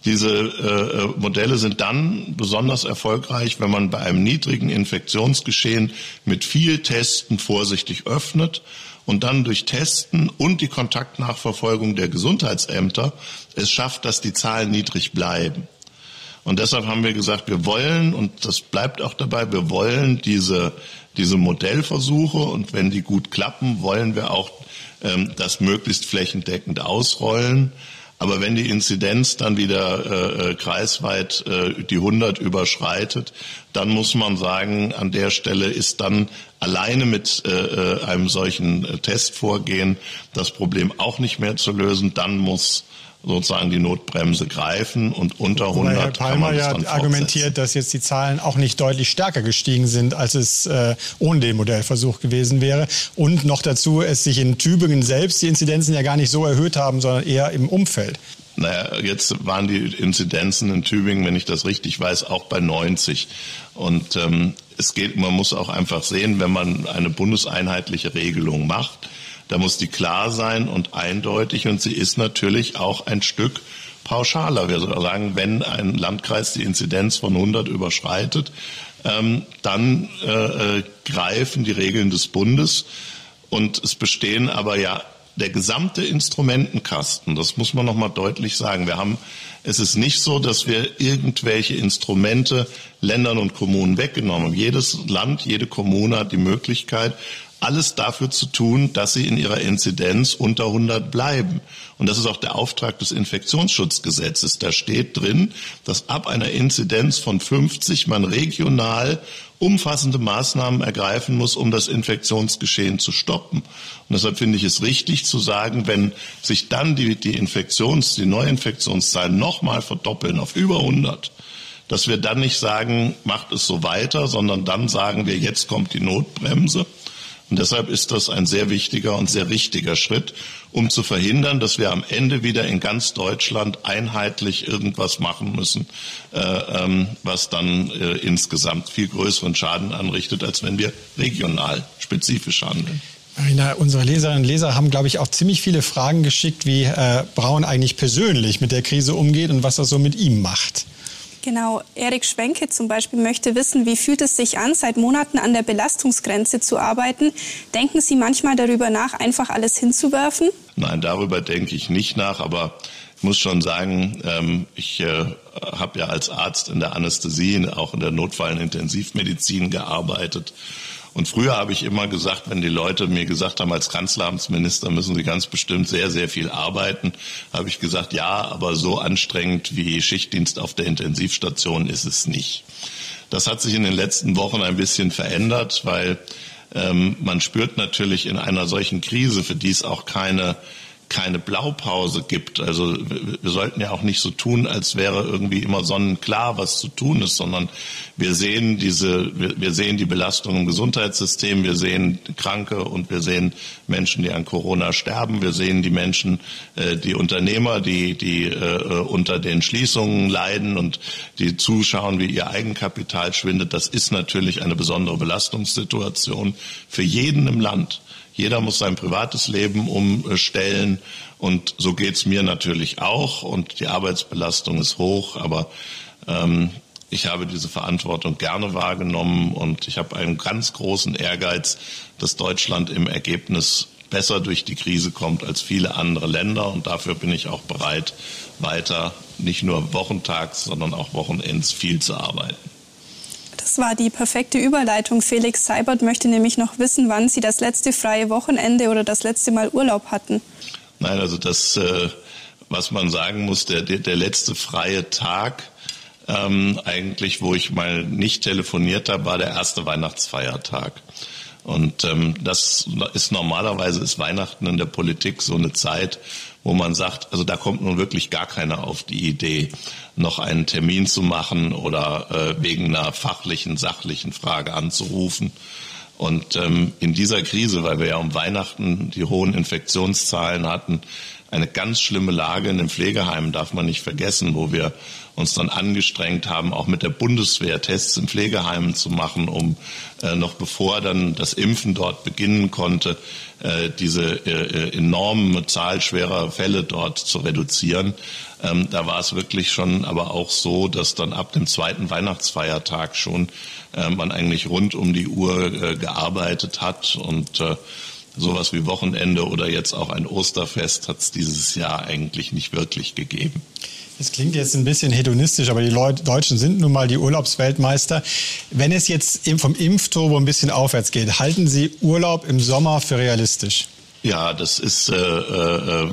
Speaker 3: Diese äh, äh, Modelle sind dann besonders erfolgreich, wenn man bei einem niedrigen Infektionsgeschehen mit viel Testen vorsichtig öffnet und dann durch Testen und die Kontaktnachverfolgung der Gesundheitsämter es schafft, dass die Zahlen niedrig bleiben. Und deshalb haben wir gesagt, wir wollen, und das bleibt auch dabei, wir wollen diese diese Modellversuche und wenn die gut klappen, wollen wir auch ähm, das möglichst flächendeckend ausrollen. Aber wenn die Inzidenz dann wieder äh, äh kreisweit äh, die 100 überschreitet, dann muss man sagen, an der Stelle ist dann alleine mit äh, äh einem solchen äh, Testvorgehen das Problem auch nicht mehr zu lösen. Dann muss sozusagen die Notbremse greifen und unter 100 Herr
Speaker 1: Palmer ja argumentiert, dass jetzt die Zahlen auch nicht deutlich stärker gestiegen sind, als es äh, ohne den Modellversuch gewesen wäre. Und noch dazu, es sich in Tübingen selbst die Inzidenzen ja gar nicht so erhöht haben, sondern eher im Umfeld.
Speaker 3: Naja, jetzt waren die Inzidenzen in Tübingen, wenn ich das richtig weiß, auch bei 90. Und ähm, es geht, man muss auch einfach sehen, wenn man eine bundeseinheitliche Regelung macht, da muss die klar sein und eindeutig und sie ist natürlich auch ein Stück pauschaler. Wir sagen, wenn ein Landkreis die Inzidenz von 100 überschreitet, ähm, dann äh, äh, greifen die Regeln des Bundes und es bestehen aber ja der gesamte Instrumentenkasten, das muss man noch mal deutlich sagen. Wir haben, es ist nicht so, dass wir irgendwelche Instrumente Ländern und Kommunen weggenommen haben. Jedes Land, jede Kommune hat die Möglichkeit, alles dafür zu tun, dass sie in ihrer Inzidenz unter 100 bleiben. Und das ist auch der Auftrag des Infektionsschutzgesetzes. Da steht drin, dass ab einer Inzidenz von 50 man regional umfassende Maßnahmen ergreifen muss, um das Infektionsgeschehen zu stoppen. Und deshalb finde ich es richtig zu sagen, wenn sich dann die, die Infektions-, die Neuinfektionszahlen nochmal verdoppeln auf über 100, dass wir dann nicht sagen, macht es so weiter, sondern dann sagen wir, jetzt kommt die Notbremse und deshalb ist das ein sehr wichtiger und sehr richtiger Schritt, um zu verhindern, dass wir am Ende wieder in ganz Deutschland einheitlich irgendwas machen müssen, äh, ähm, was dann äh, insgesamt viel größeren Schaden anrichtet, als wenn wir regional spezifisch handeln.
Speaker 1: Marina, unsere Leserinnen und Leser haben, glaube ich, auch ziemlich viele Fragen geschickt, wie äh, Braun eigentlich persönlich mit der Krise umgeht und was das so mit ihm macht.
Speaker 2: Genau, Erik Schwenke zum Beispiel möchte wissen, wie fühlt es sich an, seit Monaten an der Belastungsgrenze zu arbeiten? Denken Sie manchmal darüber nach, einfach alles hinzuwerfen?
Speaker 3: Nein, darüber denke ich nicht nach, aber ich muss schon sagen, ähm, ich äh, habe ja als Arzt in der Anästhesie, auch in der Notfall- und Intensivmedizin gearbeitet. Und früher habe ich immer gesagt, wenn die Leute mir gesagt haben, als Kanzleramtsminister müssen sie ganz bestimmt sehr, sehr viel arbeiten, habe ich gesagt, ja, aber so anstrengend wie Schichtdienst auf der Intensivstation ist es nicht. Das hat sich in den letzten Wochen ein bisschen verändert, weil ähm, man spürt natürlich in einer solchen Krise, für die es auch keine keine Blaupause gibt. Also wir sollten ja auch nicht so tun, als wäre irgendwie immer sonnenklar, was zu tun ist, sondern wir sehen diese, wir, sehen die Belastung im Gesundheitssystem, wir sehen Kranke und wir sehen Menschen, die an Corona sterben, wir sehen die Menschen, äh, die Unternehmer, die, die äh, unter den Schließungen leiden und die zuschauen, wie ihr Eigenkapital schwindet. Das ist natürlich eine besondere Belastungssituation für jeden im Land. Jeder muss sein privates Leben umstellen. Und so geht's mir natürlich auch. Und die Arbeitsbelastung ist hoch, aber ähm, ich habe diese Verantwortung gerne wahrgenommen. Und ich habe einen ganz großen Ehrgeiz, dass Deutschland im Ergebnis besser durch die Krise kommt als viele andere Länder. Und dafür bin ich auch bereit, weiter nicht nur wochentags, sondern auch wochenends viel zu arbeiten.
Speaker 2: Das war die perfekte Überleitung. Felix Seibert möchte nämlich noch wissen, wann Sie das letzte freie Wochenende oder das letzte Mal Urlaub hatten.
Speaker 3: Nein, also das, äh, was man sagen muss, der, der, letzte freie Tag, ähm, eigentlich, wo ich mal nicht telefoniert habe, war der erste Weihnachtsfeiertag. Und ähm, das ist normalerweise ist Weihnachten in der Politik so eine Zeit, wo man sagt, also da kommt nun wirklich gar keiner auf die Idee, noch einen Termin zu machen oder äh, wegen einer fachlichen, sachlichen Frage anzurufen. Und ähm, in dieser Krise, weil wir ja um Weihnachten die hohen Infektionszahlen hatten, eine ganz schlimme Lage in den Pflegeheimen darf man nicht vergessen, wo wir uns dann angestrengt haben, auch mit der Bundeswehr Tests in Pflegeheimen zu machen, um äh, noch bevor dann das Impfen dort beginnen konnte, äh, diese äh, enorme Zahl schwerer Fälle dort zu reduzieren. Ähm, da war es wirklich schon aber auch so, dass dann ab dem zweiten Weihnachtsfeiertag schon äh, man eigentlich rund um die Uhr äh, gearbeitet hat und äh, sowas wie Wochenende oder jetzt auch ein Osterfest hat es dieses Jahr eigentlich nicht wirklich gegeben.
Speaker 1: Es klingt jetzt ein bisschen hedonistisch, aber die Leute, Deutschen sind nun mal die Urlaubsweltmeister. Wenn es jetzt vom Impfturbo ein bisschen aufwärts geht, halten Sie Urlaub im Sommer für realistisch?
Speaker 3: Ja, das ist äh, äh,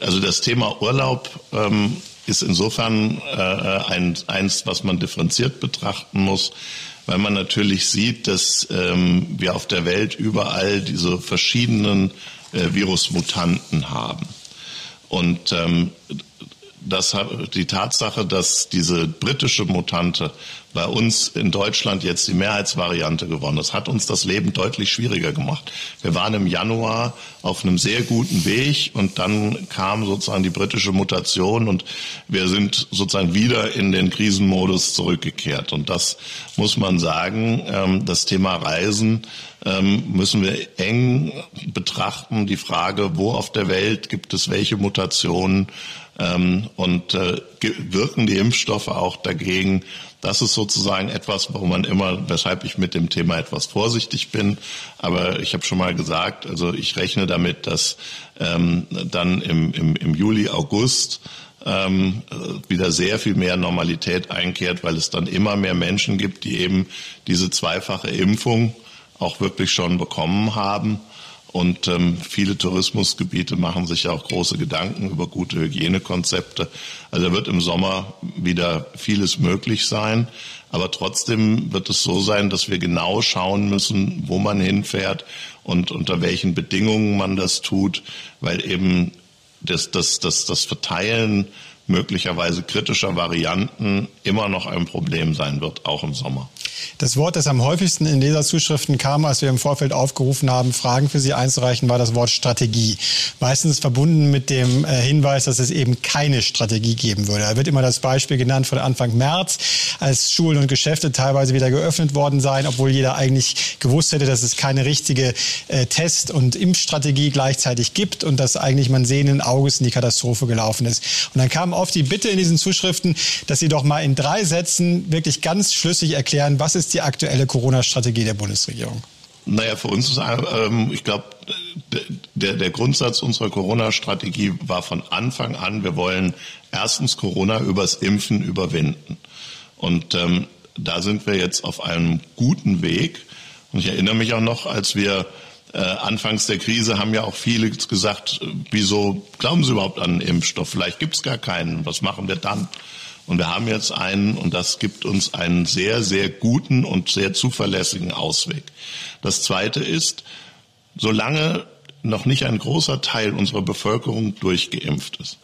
Speaker 3: also das Thema Urlaub ähm, ist insofern äh, ein, eins, was man differenziert betrachten muss, weil man natürlich sieht, dass ähm, wir auf der Welt überall diese verschiedenen äh, Virusmutanten haben. Und ähm, das, die Tatsache, dass diese britische Mutante bei uns in Deutschland jetzt die Mehrheitsvariante gewonnen ist, hat uns das Leben deutlich schwieriger gemacht. Wir waren im Januar auf einem sehr guten Weg und dann kam sozusagen die britische Mutation und wir sind sozusagen wieder in den Krisenmodus zurückgekehrt. Und das muss man sagen, ähm, das Thema Reisen ähm, müssen wir eng betrachten. Die Frage, wo auf der Welt gibt es welche Mutationen ähm, und äh, wirken die Impfstoffe auch dagegen. Das ist sozusagen etwas, wo man immer, weshalb ich mit dem Thema etwas vorsichtig bin. Aber ich habe schon mal gesagt, also ich rechne damit, dass ähm, dann im, im, im Juli, August ähm, wieder sehr viel mehr Normalität einkehrt, weil es dann immer mehr Menschen gibt, die eben diese zweifache Impfung auch wirklich schon bekommen haben. Und ähm, viele Tourismusgebiete machen sich ja auch große Gedanken über gute Hygienekonzepte. Also wird im Sommer wieder vieles möglich sein. Aber trotzdem wird es so sein, dass wir genau schauen müssen, wo man hinfährt und unter welchen Bedingungen man das tut, weil eben das, das, das, das Verteilen möglicherweise kritischer Varianten immer noch ein Problem sein wird, auch im Sommer.
Speaker 1: Das Wort, das am häufigsten in Leserzuschriften kam, als wir im Vorfeld aufgerufen haben, Fragen für Sie einzureichen, war das Wort Strategie. Meistens verbunden mit dem äh, Hinweis, dass es eben keine Strategie geben würde. Da wird immer das Beispiel genannt von Anfang März, als Schulen und Geschäfte teilweise wieder geöffnet worden seien, obwohl jeder eigentlich gewusst hätte, dass es keine richtige äh, Test- und Impfstrategie gleichzeitig gibt und dass eigentlich man sehenden Auges in die Katastrophe gelaufen ist. Und dann kam oft die Bitte in diesen Zuschriften, dass Sie doch mal in drei Sätzen wirklich ganz schlüssig erklären, was ist die aktuelle Corona-Strategie der Bundesregierung?
Speaker 3: Naja, für uns ist, ähm, ich glaube, der, der Grundsatz unserer Corona-Strategie war von Anfang an, wir wollen erstens Corona übers Impfen überwinden. Und ähm, da sind wir jetzt auf einem guten Weg. Und ich erinnere mich auch noch, als wir äh, anfangs der Krise haben ja auch viele gesagt, wieso glauben Sie überhaupt an einen Impfstoff? Vielleicht gibt es gar keinen. Was machen wir dann? Und wir haben jetzt einen, und das gibt uns einen sehr, sehr guten und sehr zuverlässigen Ausweg. Das Zweite ist, solange noch nicht ein großer Teil unserer Bevölkerung durchgeimpft ist,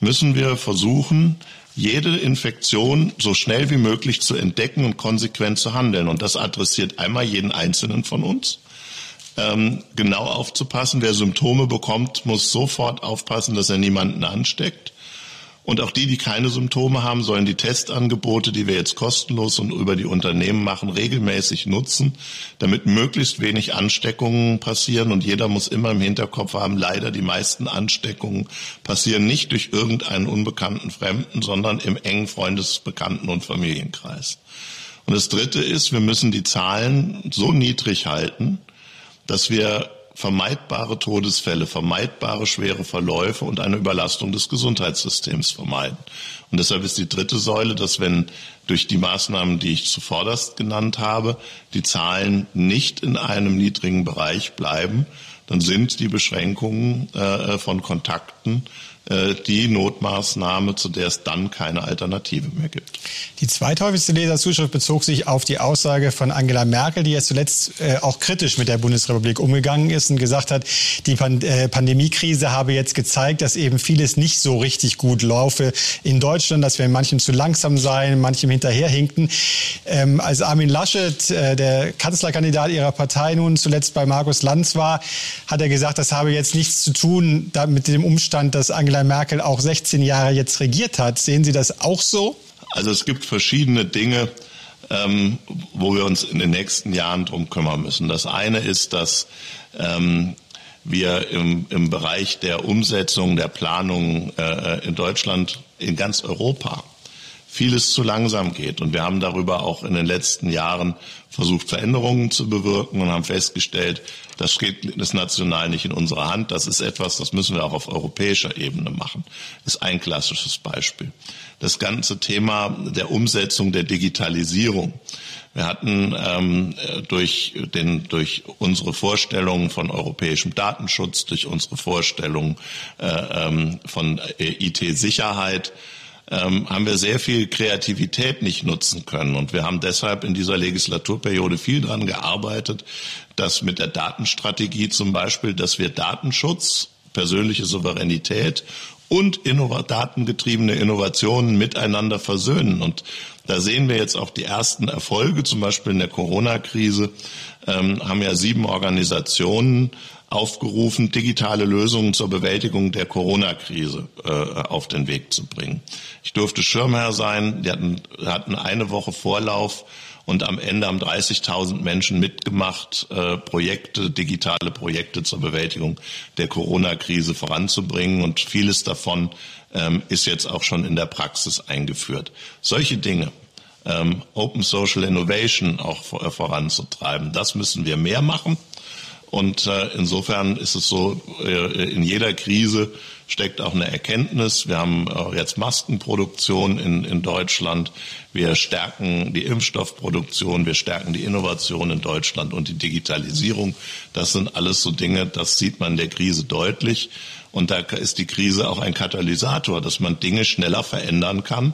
Speaker 3: müssen wir versuchen, jede Infektion so schnell wie möglich zu entdecken und konsequent zu handeln. Und das adressiert einmal jeden Einzelnen von uns. Ähm, genau aufzupassen, wer Symptome bekommt, muss sofort aufpassen, dass er niemanden ansteckt. Und auch die, die keine Symptome haben, sollen die Testangebote, die wir jetzt kostenlos und über die Unternehmen machen, regelmäßig nutzen, damit möglichst wenig Ansteckungen passieren. Und jeder muss immer im Hinterkopf haben, leider die meisten Ansteckungen passieren nicht durch irgendeinen unbekannten Fremden, sondern im engen Freundesbekannten- und Familienkreis. Und das Dritte ist, wir müssen die Zahlen so niedrig halten, dass wir vermeidbare Todesfälle, vermeidbare schwere Verläufe und eine Überlastung des Gesundheitssystems vermeiden. Und deshalb ist die dritte Säule, dass wenn durch die Maßnahmen, die ich zuvorderst genannt habe, die Zahlen nicht in einem niedrigen Bereich bleiben, dann sind die Beschränkungen äh, von Kontakten äh, die Notmaßnahme, zu der es dann keine Alternative mehr gibt.
Speaker 1: Die zweithäufigste Leserzuschrift bezog sich auf die Aussage von Angela Merkel, die jetzt zuletzt äh, auch kritisch mit der Bundesrepublik umgegangen ist und gesagt hat, die Pand äh, Pandemiekrise habe jetzt gezeigt, dass eben vieles nicht so richtig gut laufe in Deutschland, dass wir in manchem zu langsam seien, manchem hinterherhinken. Ähm, als Armin Laschet, äh, der Kanzlerkandidat ihrer Partei, nun zuletzt bei Markus Lanz war, hat er gesagt, das habe jetzt nichts zu tun mit dem Umstand, dass Angela Angela Merkel auch 16 Jahre jetzt regiert hat. Sehen Sie das auch so?
Speaker 3: Also es gibt verschiedene Dinge, ähm, wo wir uns in den nächsten Jahren drum kümmern müssen. Das eine ist, dass ähm, wir im, im Bereich der Umsetzung der Planung äh, in Deutschland, in ganz Europa, vieles zu langsam geht. Und wir haben darüber auch in den letzten Jahren versucht, Veränderungen zu bewirken und haben festgestellt, das steht das national nicht in unserer Hand. Das ist etwas, das müssen wir auch auf europäischer Ebene machen. Ist ein klassisches Beispiel. Das ganze Thema der Umsetzung der Digitalisierung. Wir hatten ähm, durch, den, durch unsere Vorstellungen von europäischem Datenschutz, durch unsere Vorstellungen äh, ähm, von äh, IT-Sicherheit ähm, haben wir sehr viel Kreativität nicht nutzen können. Und wir haben deshalb in dieser Legislaturperiode viel daran gearbeitet, dass mit der Datenstrategie zum Beispiel, dass wir Datenschutz, persönliche Souveränität und datengetriebene Innovationen miteinander versöhnen. Und da sehen wir jetzt auch die ersten Erfolge, zum Beispiel in der Corona-Krise ähm, haben ja sieben Organisationen aufgerufen, digitale Lösungen zur Bewältigung der Corona-Krise äh, auf den Weg zu bringen. Ich durfte Schirmherr sein. Die hatten, hatten eine Woche Vorlauf und am Ende haben 30.000 Menschen mitgemacht, äh, Projekte, digitale Projekte zur Bewältigung der Corona-Krise voranzubringen. Und vieles davon ähm, ist jetzt auch schon in der Praxis eingeführt. Solche Dinge, ähm, Open Social Innovation auch äh, voranzutreiben, das müssen wir mehr machen. Und äh, insofern ist es so, äh, in jeder Krise steckt auch eine Erkenntnis. Wir haben äh, jetzt Maskenproduktion in, in Deutschland. Wir stärken die Impfstoffproduktion. Wir stärken die Innovation in Deutschland und die Digitalisierung. Das sind alles so Dinge, das sieht man in der Krise deutlich. Und da ist die Krise auch ein Katalysator, dass man Dinge schneller verändern kann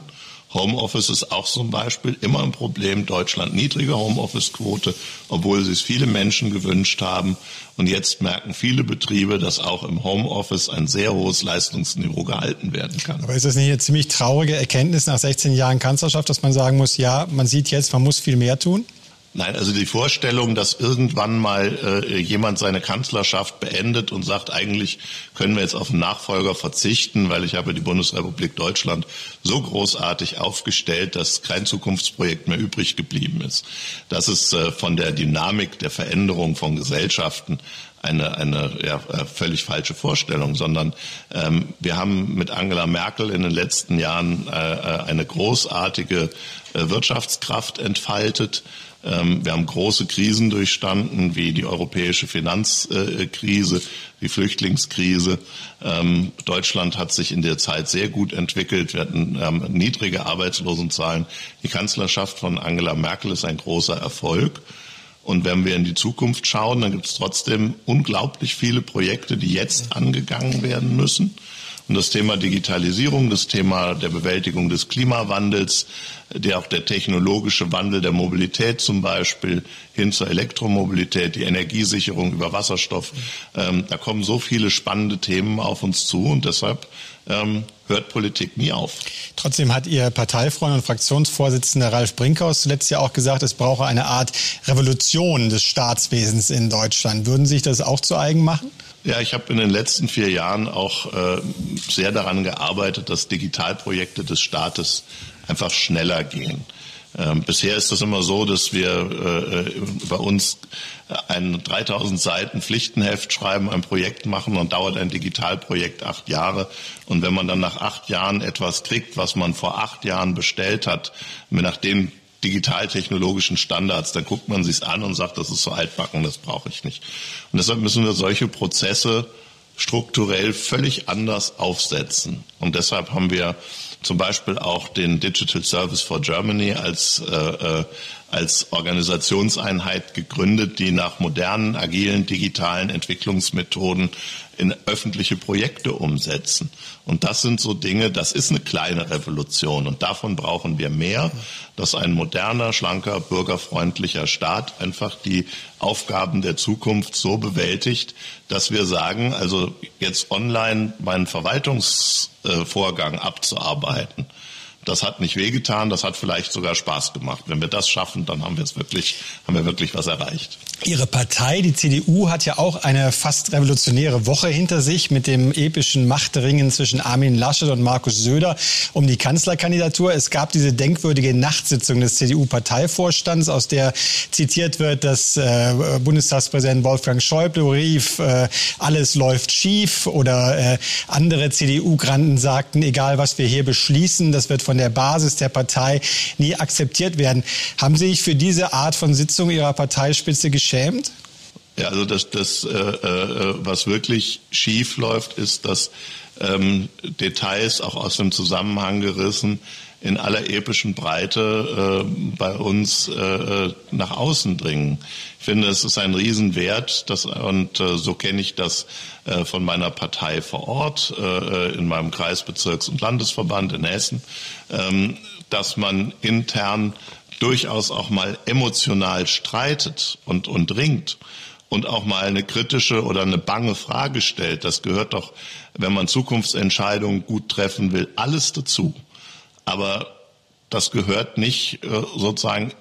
Speaker 3: Homeoffice ist auch zum Beispiel immer ein Problem. Deutschland niedrige Homeoffice-Quote, obwohl sich viele Menschen gewünscht haben. Und jetzt merken viele Betriebe, dass auch im Homeoffice ein sehr hohes Leistungsniveau gehalten werden kann.
Speaker 1: Aber ist das nicht eine ziemlich traurige Erkenntnis nach 16 Jahren Kanzlerschaft, dass man sagen muss, ja, man sieht jetzt, man muss viel mehr tun?
Speaker 3: Nein, also die Vorstellung, dass irgendwann mal äh, jemand seine Kanzlerschaft beendet und sagt, eigentlich können wir jetzt auf einen Nachfolger verzichten, weil ich habe die Bundesrepublik Deutschland so großartig aufgestellt, dass kein Zukunftsprojekt mehr übrig geblieben ist. Das ist äh, von der Dynamik der Veränderung von Gesellschaften eine, eine ja, äh, völlig falsche Vorstellung, sondern ähm, wir haben mit Angela Merkel in den letzten Jahren äh, äh eine großartige äh, Wirtschaftskraft entfaltet. Ähm, wir haben große Krisen durchstanden, wie die europäische Finanzkrise, die Flüchtlingskrise. Ähm, Deutschland hat sich in der Zeit sehr gut entwickelt. Wir hatten niedrige Arbeitslosenzahlen. Die Kanzlerschaft von Angela Merkel ist ein großer Erfolg. Und wenn wir in die Zukunft schauen, dann gibt es trotzdem unglaublich viele Projekte, die jetzt angegangen werden müssen. Und das Thema Digitalisierung, das Thema der Bewältigung des Klimawandels, der auch der technologische Wandel der Mobilität zum Beispiel hin zur Elektromobilität, die Energiesicherung über Wasserstoff, ähm, da kommen so viele spannende Themen auf uns zu und deshalb ähm, hört Politik nie auf.
Speaker 1: Trotzdem hat Ihr Parteifreund und Fraktionsvorsitzender Ralf Brinkhaus zuletzt ja auch gesagt, es brauche eine Art Revolution des Staatswesens in Deutschland. Würden Sie sich das auch zu eigen machen?
Speaker 3: Ja, ich habe in den letzten vier Jahren auch äh, sehr daran gearbeitet, dass Digitalprojekte des Staates einfach schneller gehen. Ähm, bisher ist das immer so, dass wir äh, bei uns ein 3000 Seiten Pflichtenheft schreiben, ein Projekt machen und dauert ein Digitalprojekt acht Jahre. Und wenn man dann nach acht Jahren etwas kriegt, was man vor acht Jahren bestellt hat, nach den digitaltechnologischen Standards, dann guckt man sich's an und sagt, das ist so altbacken, das brauche ich nicht. Und deshalb müssen wir solche Prozesse strukturell völlig anders aufsetzen. Und deshalb haben wir zum Beispiel auch den Digital Service for Germany als, äh, äh, als Organisationseinheit gegründet, die nach modernen, agilen, digitalen Entwicklungsmethoden in öffentliche Projekte umsetzen. Und das sind so Dinge, das ist eine kleine Revolution und davon brauchen wir mehr, dass ein moderner, schlanker, bürgerfreundlicher Staat einfach die Aufgaben der Zukunft so bewältigt, dass wir sagen, also jetzt online meinen Verwaltungsvorgang abzuarbeiten, das hat nicht wehgetan, das hat vielleicht sogar Spaß gemacht. Wenn wir das schaffen, dann haben wir es wirklich, haben wir wirklich was erreicht.
Speaker 1: Ihre Partei, die CDU, hat ja auch eine fast revolutionäre Woche hinter sich mit dem epischen Machtringen zwischen Armin Laschet und Markus Söder um die Kanzlerkandidatur. Es gab diese denkwürdige Nachtsitzung des CDU-Parteivorstands, aus der zitiert wird, dass äh, Bundestagspräsident Wolfgang Schäuble rief, äh, alles läuft schief oder äh, andere CDU-Granten sagten, egal was wir hier beschließen, das wird von der Basis der Partei nie akzeptiert werden. Haben Sie sich für diese Art von Sitzung Ihrer Parteispitze geschämt?
Speaker 3: Ja, also das, das äh, äh, was wirklich schief läuft, ist, dass ähm, Details auch aus dem Zusammenhang gerissen in aller epischen Breite äh, bei uns äh, nach außen dringen. Ich finde, es ist ein Riesenwert, das, und äh, so kenne ich das äh, von meiner Partei vor Ort, äh, in meinem Kreisbezirks- und Landesverband in Hessen, ähm, dass man intern durchaus auch mal emotional streitet und, und ringt und auch mal eine kritische oder eine bange Frage stellt. Das gehört doch, wenn man Zukunftsentscheidungen gut treffen will, alles dazu. Aber das gehört nicht äh, sozusagen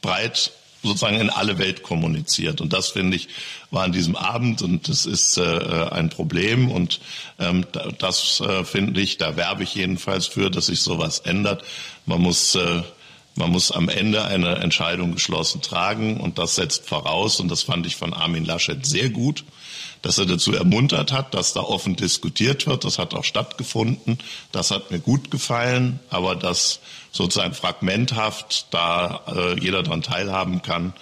Speaker 3: breit sozusagen in alle Welt kommuniziert. Und das, finde ich, war an diesem Abend und das ist äh, ein Problem. Und ähm, das äh, finde ich, da werbe ich jedenfalls für, dass sich sowas ändert. Man muss äh, man muss am Ende eine Entscheidung geschlossen tragen und das setzt voraus, und das fand ich von Armin Laschet sehr gut, dass er dazu ermuntert hat, dass da offen diskutiert wird. Das hat auch stattgefunden. Das hat mir gut gefallen, aber dass sozusagen fragmenthaft da äh, jeder daran teilhaben kann,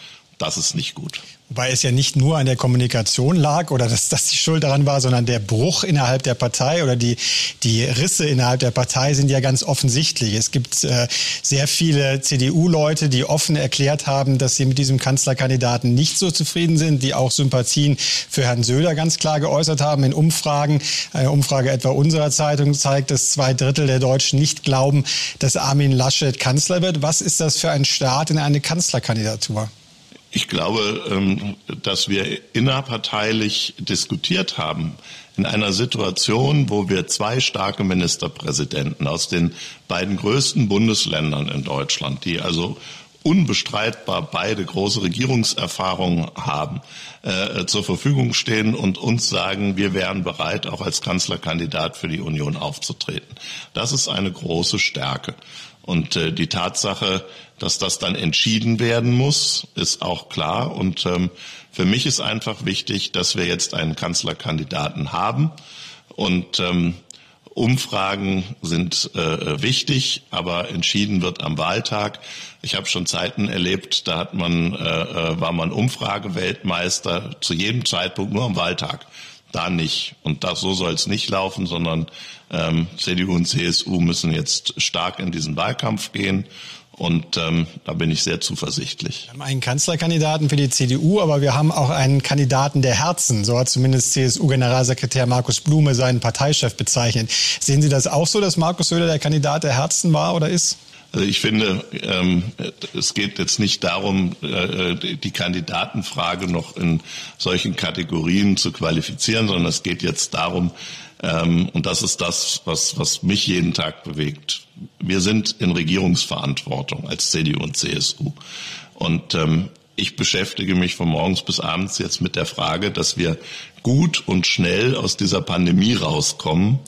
Speaker 3: das ist nicht gut.
Speaker 1: Wobei es ja nicht nur an der Kommunikation lag oder dass das die Schuld daran war, sondern der Bruch innerhalb der Partei oder die, die Risse innerhalb der Partei sind ja ganz offensichtlich. Es gibt äh, sehr viele CDU-Leute, die offen erklärt haben, dass sie mit diesem Kanzlerkandidaten nicht so zufrieden sind, die auch Sympathien für Herrn Söder ganz klar geäußert haben in Umfragen. Eine Umfrage etwa unserer Zeitung zeigt, dass zwei Drittel der Deutschen nicht glauben, dass Armin Laschet Kanzler wird. Was ist das für ein Start in eine Kanzlerkandidatur?
Speaker 3: Ich glaube, ähm, dass wir innerparteilich diskutiert haben in einer Situation, wo wir zwei starke Ministerpräsidenten aus den beiden größten Bundesländern in Deutschland, die also unbestreitbar beide große Regierungserfahrungen haben, äh, zur Verfügung stehen und uns sagen, wir wären bereit, auch als Kanzlerkandidat für die Union aufzutreten. Das ist eine große Stärke. Und äh, die Tatsache, dass das dann entschieden werden muss, ist auch klar. Und ähm, für mich ist einfach wichtig, dass wir jetzt einen Kanzlerkandidaten haben. Und ähm, Umfragen sind äh, wichtig, aber entschieden wird am Wahltag. Ich habe schon Zeiten erlebt, da hat man, äh, äh, war man Umfrageweltmeister zu jedem Zeitpunkt nur am Wahltag. Da nicht. Und das, so soll es nicht laufen, sondern ähm, CDU und CSU müssen jetzt stark in diesen Wahlkampf gehen. Und ähm, da bin ich sehr zuversichtlich.
Speaker 1: Wir haben einen Kanzlerkandidaten für die CDU, aber wir haben auch einen Kandidaten der Herzen. So hat zumindest CSU-Generalsekretär Markus Blume seinen Parteichef bezeichnet. Sehen Sie das auch so, dass Markus Söder der Kandidat der Herzen war oder ist?
Speaker 3: Also ich finde, ähm, es geht jetzt nicht darum, äh, die Kandidatenfrage noch in solchen Kategorien zu qualifizieren, sondern es geht jetzt darum, ähm, und das ist das, was, was mich jeden Tag bewegt. Wir sind in Regierungsverantwortung als CDU und CSU. Und ähm, ich beschäftige mich von morgens bis abends jetzt mit der Frage, dass wir gut und schnell aus dieser Pandemie rauskommen.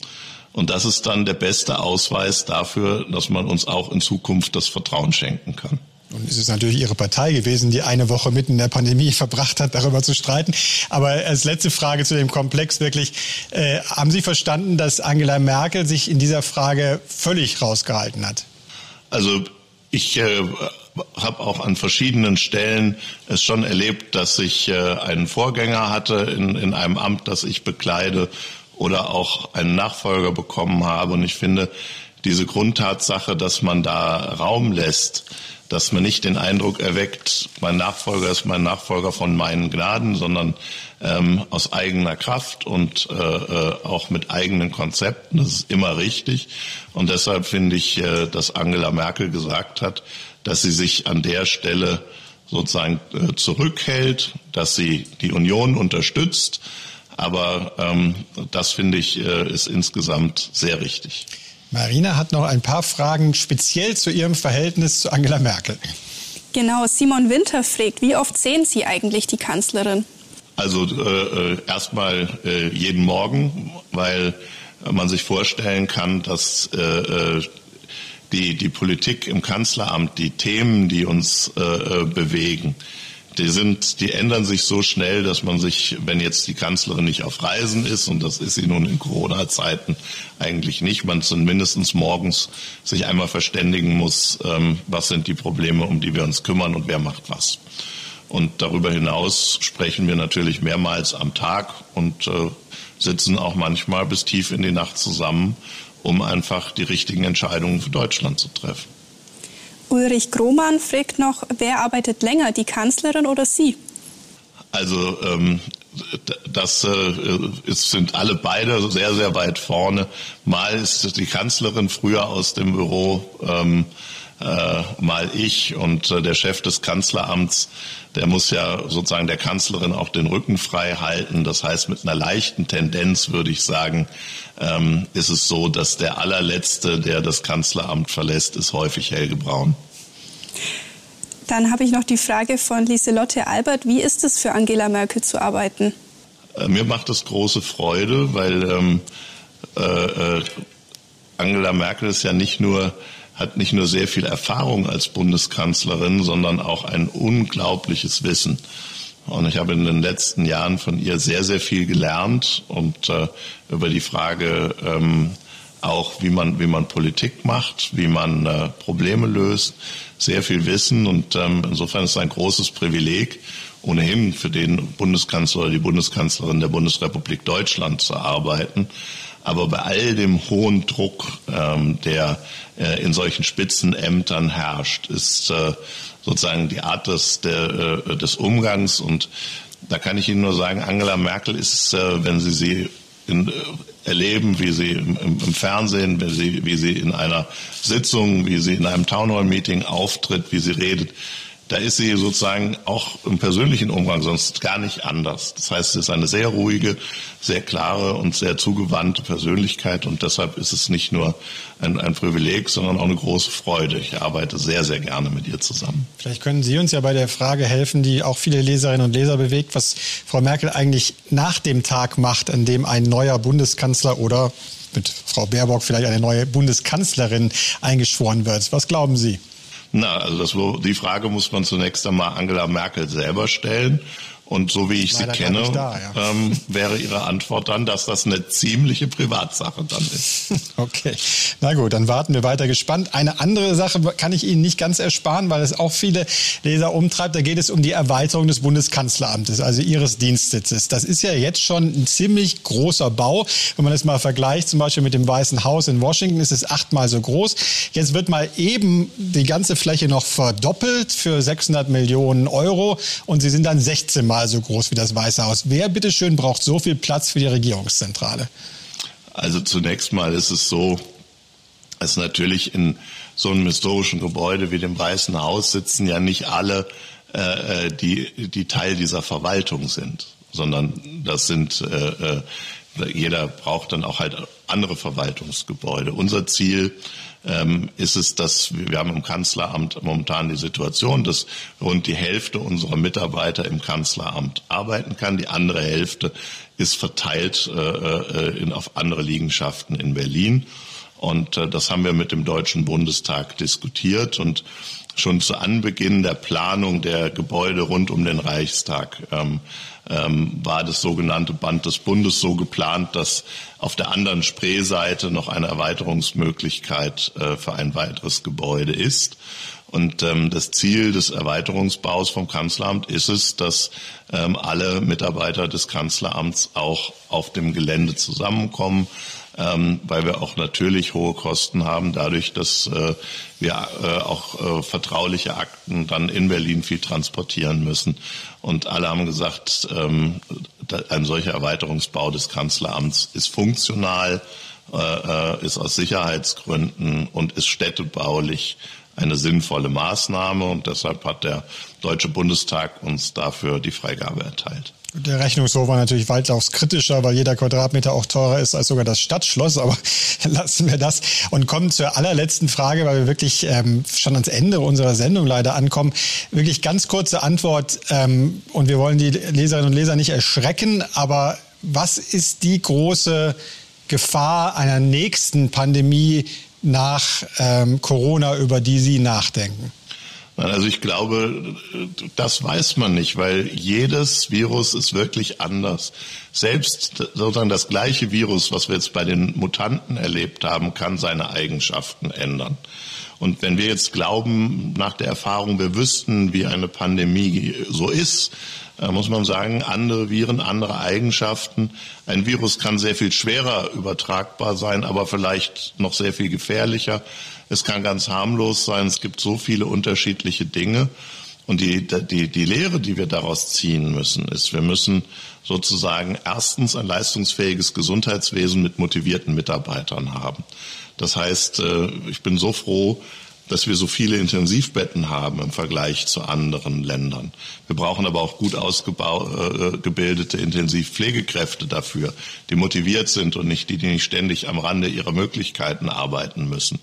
Speaker 3: Und das ist dann der beste Ausweis dafür, dass man uns auch in Zukunft das Vertrauen schenken kann.
Speaker 1: Und es ist natürlich Ihre Partei gewesen, die eine Woche mitten in der Pandemie [laughs] verbracht hat, darüber zu streiten. Aber als letzte Frage zu dem Komplex wirklich, äh, haben Sie verstanden, dass Angela Merkel sich in dieser Frage völlig rausgehalten hat?
Speaker 3: Also ich äh, habe auch an verschiedenen Stellen es schon erlebt, dass ich äh, einen Vorgänger hatte in, in einem Amt, das ich bekleide oder auch einen Nachfolger bekommen habe. Und ich finde diese Grundtatsache, dass man da Raum lässt, dass man nicht den Eindruck erweckt, mein Nachfolger ist mein Nachfolger von meinen Gnaden, sondern ähm, aus eigener Kraft und äh, äh, auch mit eigenen Konzepten. Das ist immer richtig. Und deshalb finde ich, äh, dass Angela Merkel gesagt hat, dass sie sich an der Stelle sozusagen äh, zurückhält, dass sie die Union unterstützt. Aber ähm, das finde ich äh, ist insgesamt sehr richtig.
Speaker 1: Marina hat noch ein paar Fragen speziell zu ihrem Verhältnis zu Angela Merkel.
Speaker 2: Genau, Simon Winter fragt, wie oft sehen Sie eigentlich die Kanzlerin?
Speaker 3: Also äh, äh erstmal äh, jeden Morgen, weil man sich vorstellen kann, dass äh, äh die, die Politik im Kanzleramt, die Themen, die uns äh, äh bewegen, die sind, die ändern sich so schnell, dass man sich, wenn jetzt die Kanzlerin nicht auf Reisen ist, und das ist sie nun in Corona-Zeiten eigentlich nicht, man mindestens morgens sich einmal verständigen muss, ähm, was sind die Probleme, um die wir uns kümmern und wer macht was. Und darüber hinaus sprechen wir natürlich mehrmals am Tag und äh, sitzen auch manchmal bis tief in die Nacht zusammen, um einfach die richtigen Entscheidungen für Deutschland zu treffen.
Speaker 2: Ulrich Grohmann fragt noch, wer arbeitet länger, die Kanzlerin oder Sie?
Speaker 3: Also ähm, das äh, es sind alle beide sehr, sehr weit vorne. Mal ist die Kanzlerin früher aus dem Büro, ähm, äh, mal ich und äh, der Chef des Kanzleramts, der muss ja sozusagen der Kanzlerin auch den Rücken frei halten. Das heißt, mit einer leichten Tendenz würde ich sagen, ähm, ist es so, dass der allerletzte, der das Kanzleramt verlässt, ist häufig Helge Braun.
Speaker 2: Dann habe ich noch die Frage von Lieselotte Albert. Wie ist es für Angela Merkel zu arbeiten?
Speaker 3: Äh, mir macht es große Freude, weil ähm, äh, äh, Angela Merkel ist ja nicht nur hat nicht nur sehr viel Erfahrung als Bundeskanzlerin, sondern auch ein unglaubliches Wissen. Und ich habe in den letzten Jahren von ihr sehr, sehr viel gelernt und äh, über die Frage ähm, auch, wie man, wie man Politik macht, wie man äh, Probleme löst, sehr viel Wissen. Und ähm, insofern ist es ein großes Privileg, ohnehin für den Bundeskanzler oder die Bundeskanzlerin der Bundesrepublik Deutschland zu arbeiten. Aber bei all dem hohen Druck, ähm, der äh, in solchen Spitzenämtern herrscht, ist äh, sozusagen die Art des, der, äh, des Umgangs. Und da kann ich Ihnen nur sagen, Angela Merkel ist, äh, wenn Sie sie in, äh, erleben, wie sie im, im, Fernsehen, wie sie, wie sie in einer Sitzung, wie sie in einem Townhall-Meeting auftritt, wie sie redet, da ist sie sozusagen auch im persönlichen Umgang sonst gar nicht anders. Das heißt, sie ist eine sehr ruhige, sehr klare und sehr zugewandte Persönlichkeit und deshalb ist es nicht nur ein, ein Privileg, sondern auch eine große Freude. Ich arbeite sehr, sehr gerne mit ihr zusammen.
Speaker 1: Vielleicht können Sie uns ja bei der Frage helfen, die auch viele Leserinnen und Leser bewegt, was Frau Merkel eigentlich nach dem Tag macht, an dem ein neuer Bundeskanzler oder mit Frau Baerbock vielleicht eine neue Bundeskanzlerin eingeschworen wird. Was glauben Sie?
Speaker 3: Na, also das, die Frage muss man zunächst einmal Angela Merkel selber stellen. Und so wie ich sie kenne, da, ja. ähm, wäre Ihre Antwort dann, dass das eine ziemliche Privatsache dann ist. [laughs]
Speaker 1: Okay, na gut, dann warten wir weiter gespannt. Eine andere Sache kann ich Ihnen nicht ganz ersparen, weil es auch viele Leser umtreibt. Da geht es um die Erweiterung des Bundeskanzleramtes, also Ihres Dienstsitzes. Das ist ja jetzt schon ein ziemlich großer Bau. Wenn man das mal vergleicht, zum Beispiel mit dem Weißen Haus in Washington, ist es achtmal so groß. Jetzt wird mal eben die ganze Fläche noch verdoppelt für 600 Millionen Euro und Sie sind dann 16 Mal zehnmal so groß wie das Weiße Haus. Wer bitteschön braucht so viel Platz für die Regierungszentrale?
Speaker 3: Also zunächst mal ist es so, dass natürlich in so einem historischen Gebäude wie dem Weißen Haus sitzen ja nicht alle, äh, äh die, die Teil dieser Verwaltung sind, sondern das sind äh, äh, jeder braucht dann auch halt andere Verwaltungsgebäude. Unser Ziel ähm, ist es, dass wir, wir haben im Kanzleramt momentan die Situation, dass rund die Hälfte unserer Mitarbeiter im Kanzleramt arbeiten kann. Die andere Hälfte ist verteilt äh, äh, in, auf andere Liegenschaften in Berlin. Und äh, das haben wir mit dem Deutschen Bundestag diskutiert und schon zu Anbeginn der Planung der Gebäude rund um den Reichstag ähm, ähm, war das sogenannte Band des Bundes so geplant, dass auf der anderen Spreeseite noch eine Erweiterungsmöglichkeit äh, für ein weiteres Gebäude ist. Und ähm, das Ziel des Erweiterungsbaus vom Kanzleramt ist es, dass ähm, alle Mitarbeiter des Kanzleramts auch auf dem Gelände zusammenkommen, ähm, weil wir auch natürlich hohe Kosten haben, dadurch, dass äh, wir äh, auch äh, vertrauliche Akten dann in Berlin viel transportieren müssen. Und alle haben gesagt, ähm, ein solcher Erweiterungsbau des Kanzleramts ist funktional, äh, äh, ist aus Sicherheitsgründen und ist städtebaulich eine sinnvolle Maßnahme. Und deshalb hat der Deutsche Bundestag uns dafür die Freigabe erteilt.
Speaker 1: Der Rechnungshof war natürlich weitaus kritischer, weil jeder Quadratmeter auch teurer ist als sogar das Stadtschloss. Aber [laughs] lassen wir das und kommen zur allerletzten Frage, weil wir wirklich ähm, schon ans Ende unserer Sendung leider ankommen. Wirklich ganz kurze Antwort. Ähm, und wir wollen die Leserinnen und Leser nicht erschrecken. Aber was ist die große Gefahr einer nächsten Pandemie nach ähm, Corona, über die Sie nachdenken?
Speaker 3: Also ich glaube, das weiß man nicht, weil jedes Virus ist wirklich anders. Selbst sozusagen das gleiche Virus, was wir jetzt bei den Mutanten erlebt haben, kann seine Eigenschaften ändern. Und wenn wir jetzt glauben, nach der Erfahrung, wir wüssten, wie eine Pandemie so ist, äh, muss man sagen, andere Viren, andere Eigenschaften. Ein Virus kann sehr viel schwerer übertragbar sein, aber vielleicht noch sehr viel gefährlicher. Es kann ganz harmlos sein. Es gibt so viele unterschiedliche Dinge. Und die, die, die Lehre, die wir daraus ziehen müssen, ist, wir müssen sozusagen erstens ein leistungsfähiges Gesundheitswesen mit motivierten Mitarbeitern haben. Das heißt, äh, ich bin so froh, dass wir so viele Intensivbetten haben im Vergleich zu anderen Ländern. Wir brauchen aber auch gut ausgebildete äh, Intensivpflegekräfte dafür, die motiviert sind und nicht die, die nicht ständig am Rande ihrer Möglichkeiten arbeiten müssen.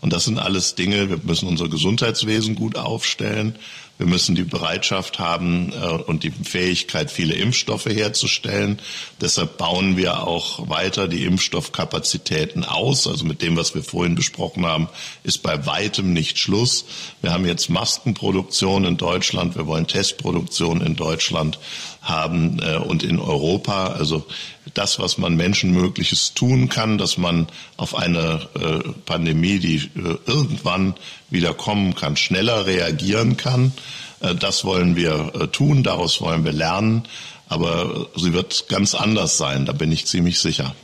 Speaker 3: Und das sind alles Dinge, wir müssen unser Gesundheitswesen gut aufstellen. Wir müssen die Bereitschaft haben äh, und die Fähigkeit, viele Impfstoffe herzustellen. Deshalb bauen wir auch weiter die Impfstoffkapazitäten aus. Also mit dem, was wir vorhin besprochen haben, ist bei weitem nicht Schluss. Wir haben jetzt Maskenproduktion in Deutschland. Wir wollen Testproduktion in Deutschland haben äh, und in Europa. Also das, was man Menschenmögliches tun kann, dass man auf eine äh, Pandemie, die äh, irgendwann wieder kommen kann, schneller reagieren kann. Äh, das wollen wir äh, tun, daraus wollen wir lernen. Aber sie wird ganz anders sein, da bin ich ziemlich sicher.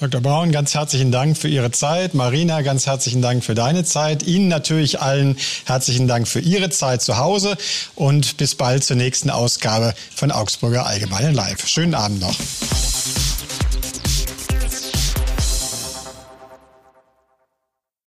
Speaker 1: Dr. Braun, ganz herzlichen Dank für Ihre Zeit. Marina, ganz herzlichen Dank für deine Zeit. Ihnen natürlich allen herzlichen Dank für Ihre Zeit zu Hause und bis bald zur nächsten Ausgabe von Augsburger Allgemeinen Live. Schönen Abend noch.